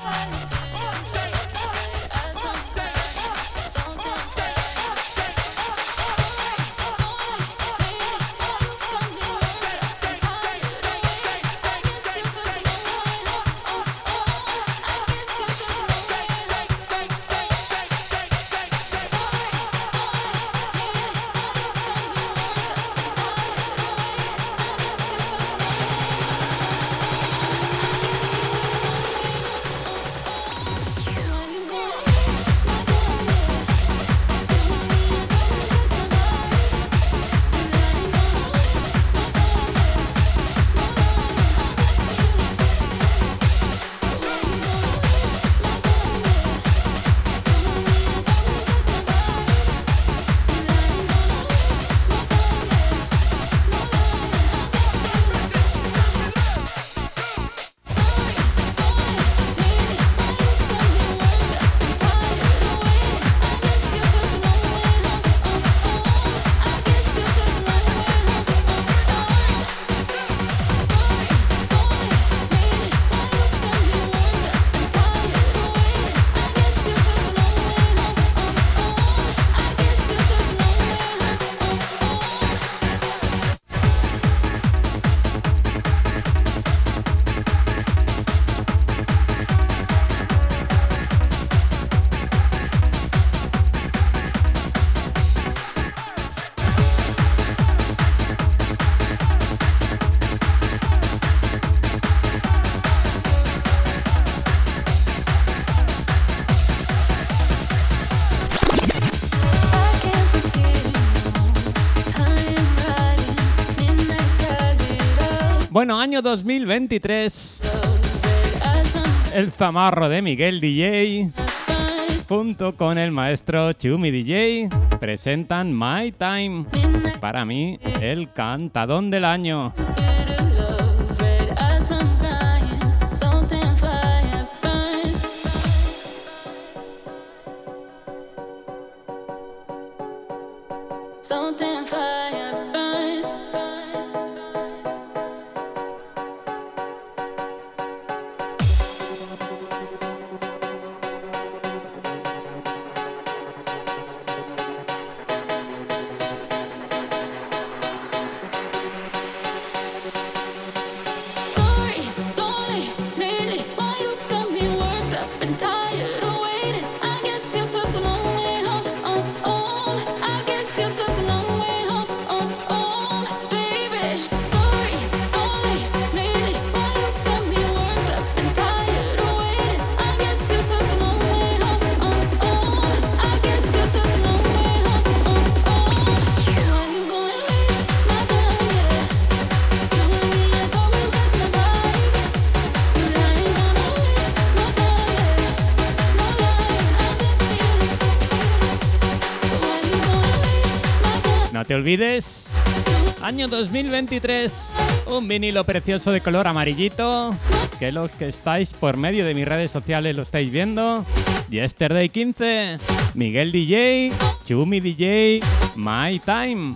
Año 2023. El zamarro de Miguel DJ junto con el maestro Chumi DJ presentan My Time. Para mí, el cantadón del año. Olvides, año 2023, un vinilo precioso de color amarillito, que los que estáis por medio de mis redes sociales lo estáis viendo. Yesterday 15, Miguel DJ, Chumi DJ, My Time.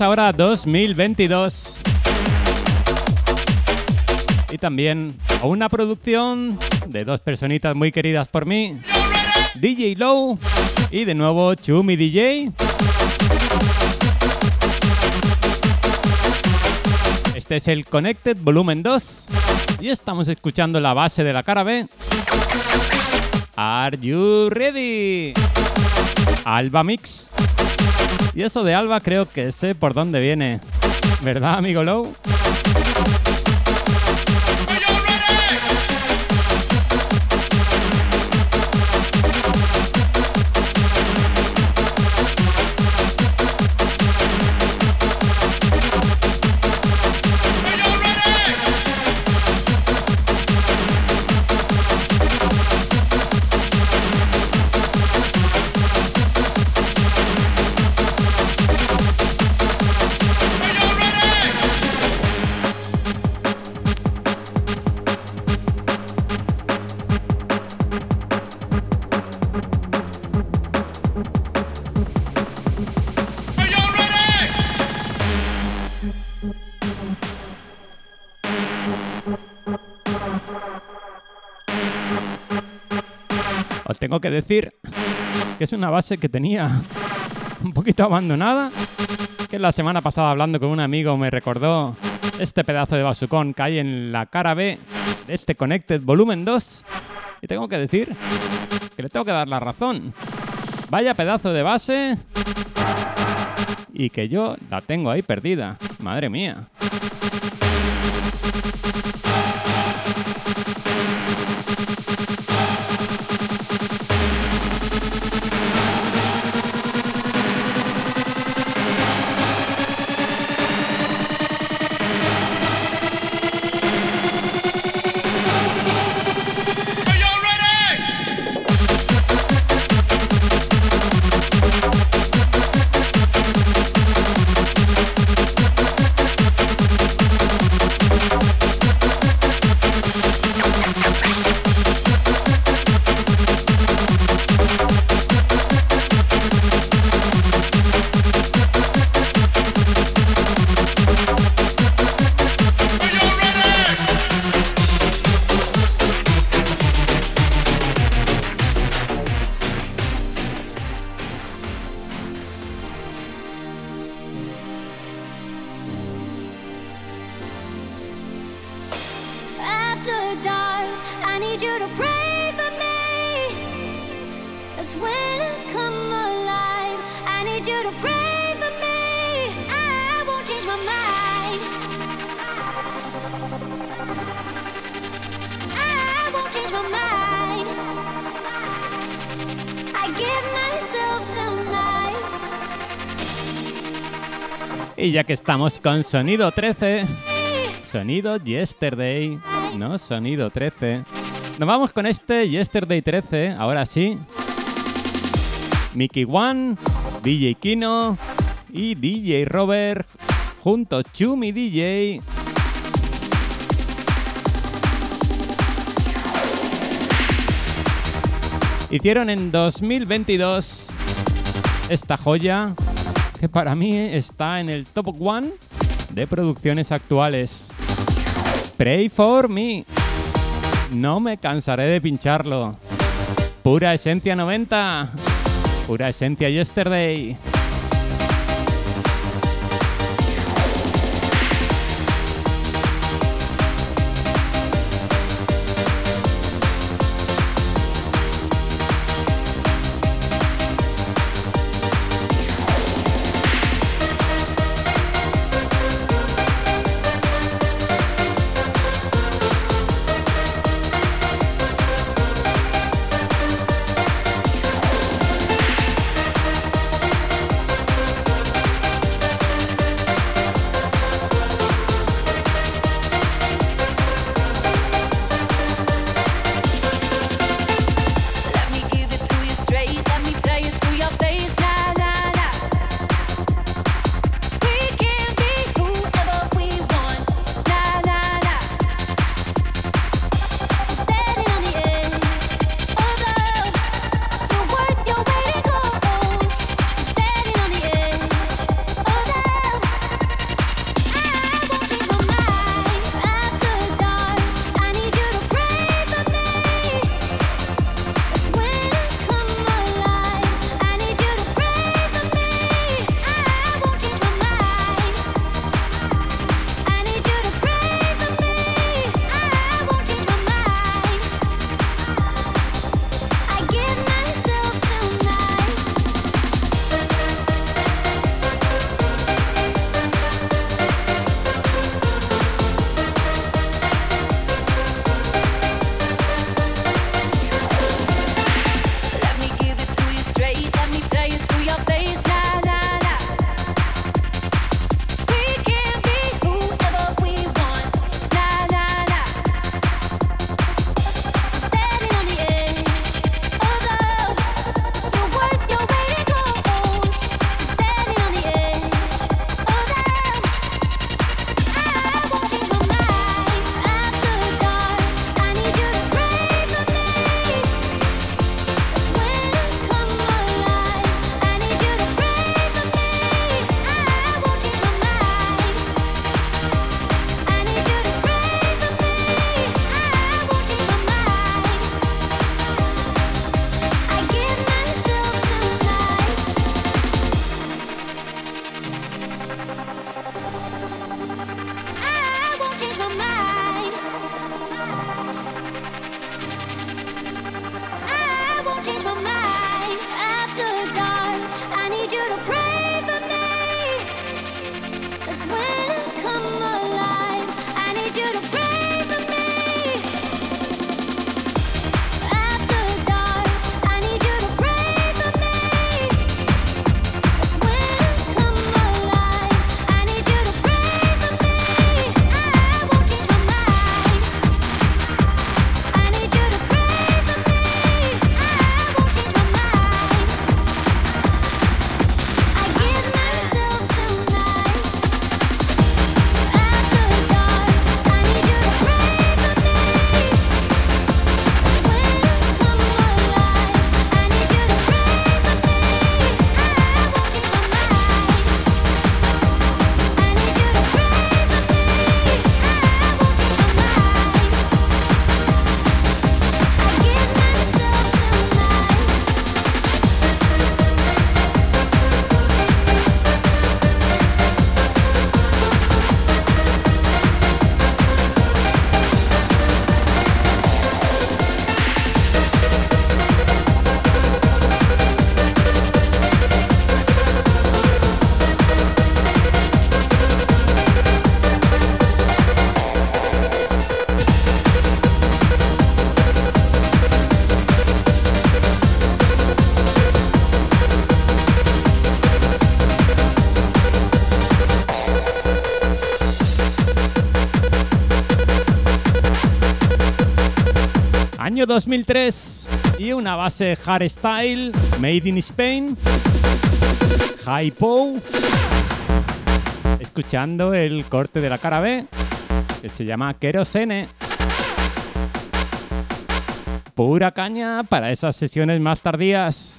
Ahora a 2022. Y también a una producción de dos personitas muy queridas por mí. DJ Low y de nuevo Chumi DJ. Este es el Connected Volumen 2 y estamos escuchando la base de la cara B. Are you ready? Alba Mix. Y eso de Alba creo que sé por dónde viene. ¿Verdad, amigo Low? Que decir que es una base que tenía un poquito abandonada. Que la semana pasada hablando con un amigo me recordó este pedazo de basucón que hay en la cara B de este Connected Volumen 2. Y tengo que decir que le tengo que dar la razón. Vaya pedazo de base. Y que yo la tengo ahí perdida. Madre mía. Ya que estamos con sonido 13, sonido Yesterday, no sonido 13. Nos vamos con este Yesterday 13, ahora sí. Mickey One, DJ Kino y DJ Robert junto Chumi DJ. Hicieron en 2022 esta joya que para mí está en el top one de producciones actuales. Pray for me. No me cansaré de pincharlo. Pura esencia 90. Pura esencia yesterday. 2003 y una base hardstyle made in Spain. Hypo. Escuchando el corte de la cara B que se llama Kerosene. Pura caña para esas sesiones más tardías.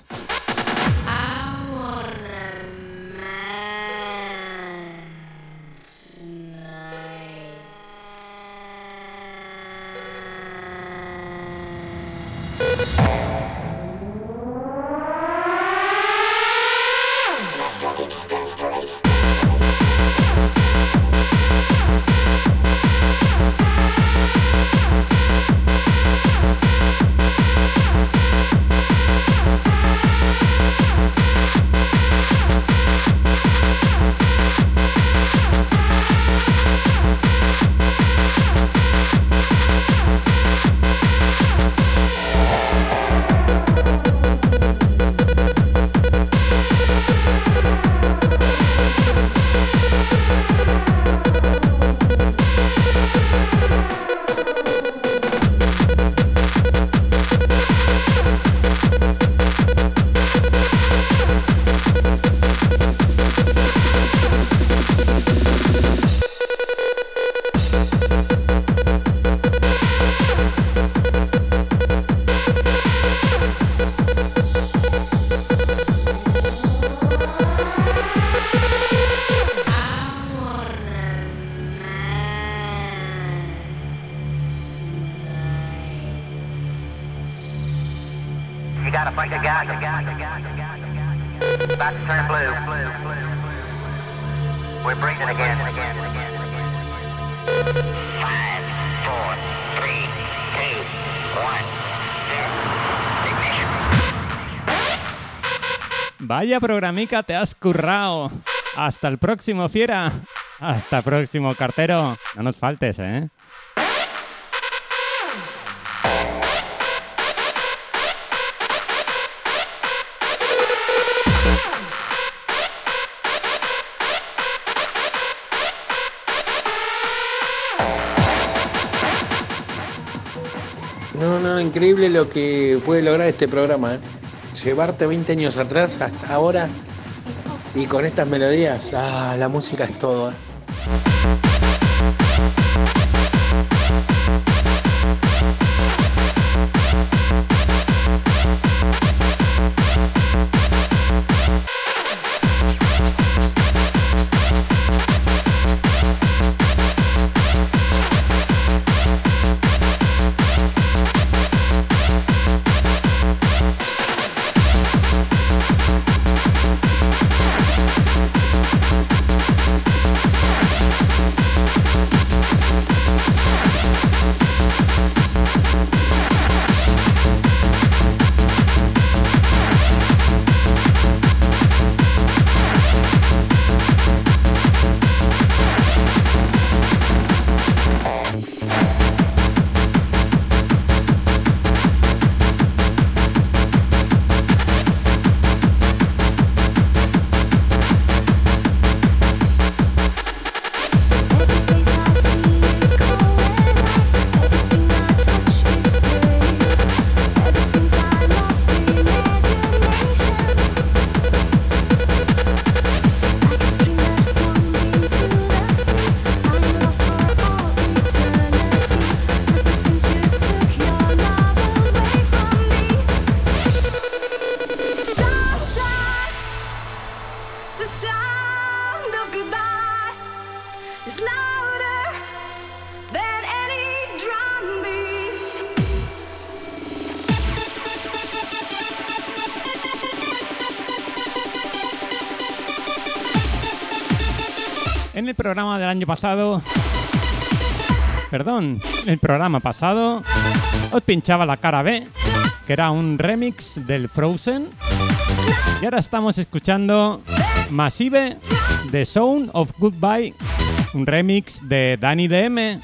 Vaya programica te has currao. Hasta el próximo, fiera. Hasta el próximo, cartero. No nos faltes, ¿eh? No, no, increíble lo que puede lograr este programa. ¿eh? Llevarte 20 años atrás hasta ahora y con estas melodías, ah, la música es todo. Año pasado, perdón, el programa pasado, os pinchaba la cara B, que era un remix del Frozen. Y ahora estamos escuchando Massive, The Sound of Goodbye, un remix de Danny DM.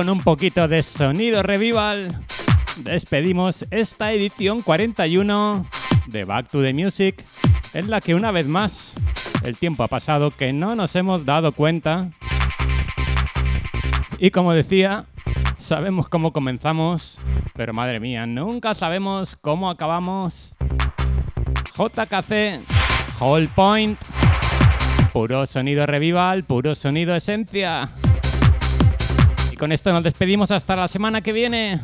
Con un poquito de sonido revival, despedimos esta edición 41 de Back to the Music, en la que una vez más el tiempo ha pasado que no nos hemos dado cuenta. Y como decía, sabemos cómo comenzamos, pero madre mía, nunca sabemos cómo acabamos. JKC, Whole Point, puro sonido revival, puro sonido esencia. Con esto nos despedimos hasta la semana que viene.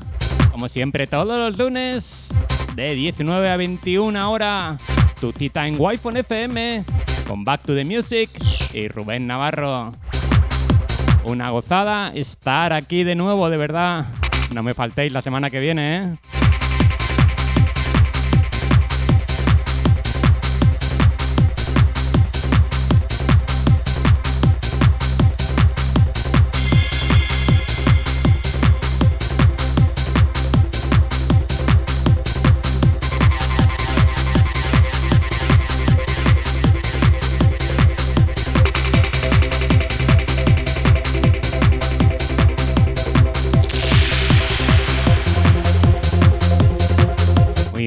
Como siempre, todos los lunes, de 19 a 21 hora, tu tita en Wi-Fi FM, con Back to the Music y Rubén Navarro. Una gozada estar aquí de nuevo, de verdad. No me faltéis la semana que viene, ¿eh?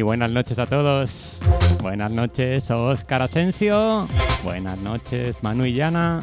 Buenas noches a todos. Buenas noches, Oscar Asensio. Buenas noches, Manu y Llana.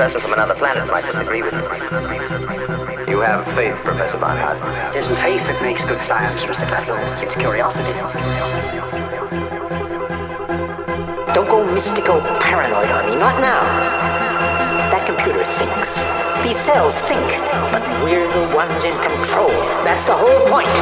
Person from another planet might disagree with me. You have faith, Professor Barnard. It isn't faith that makes good science, Mr. Battle. It's curiosity. Don't go mystical paranoid on me. Not now. That computer thinks. These cells think. But we're the ones in control. That's the whole point.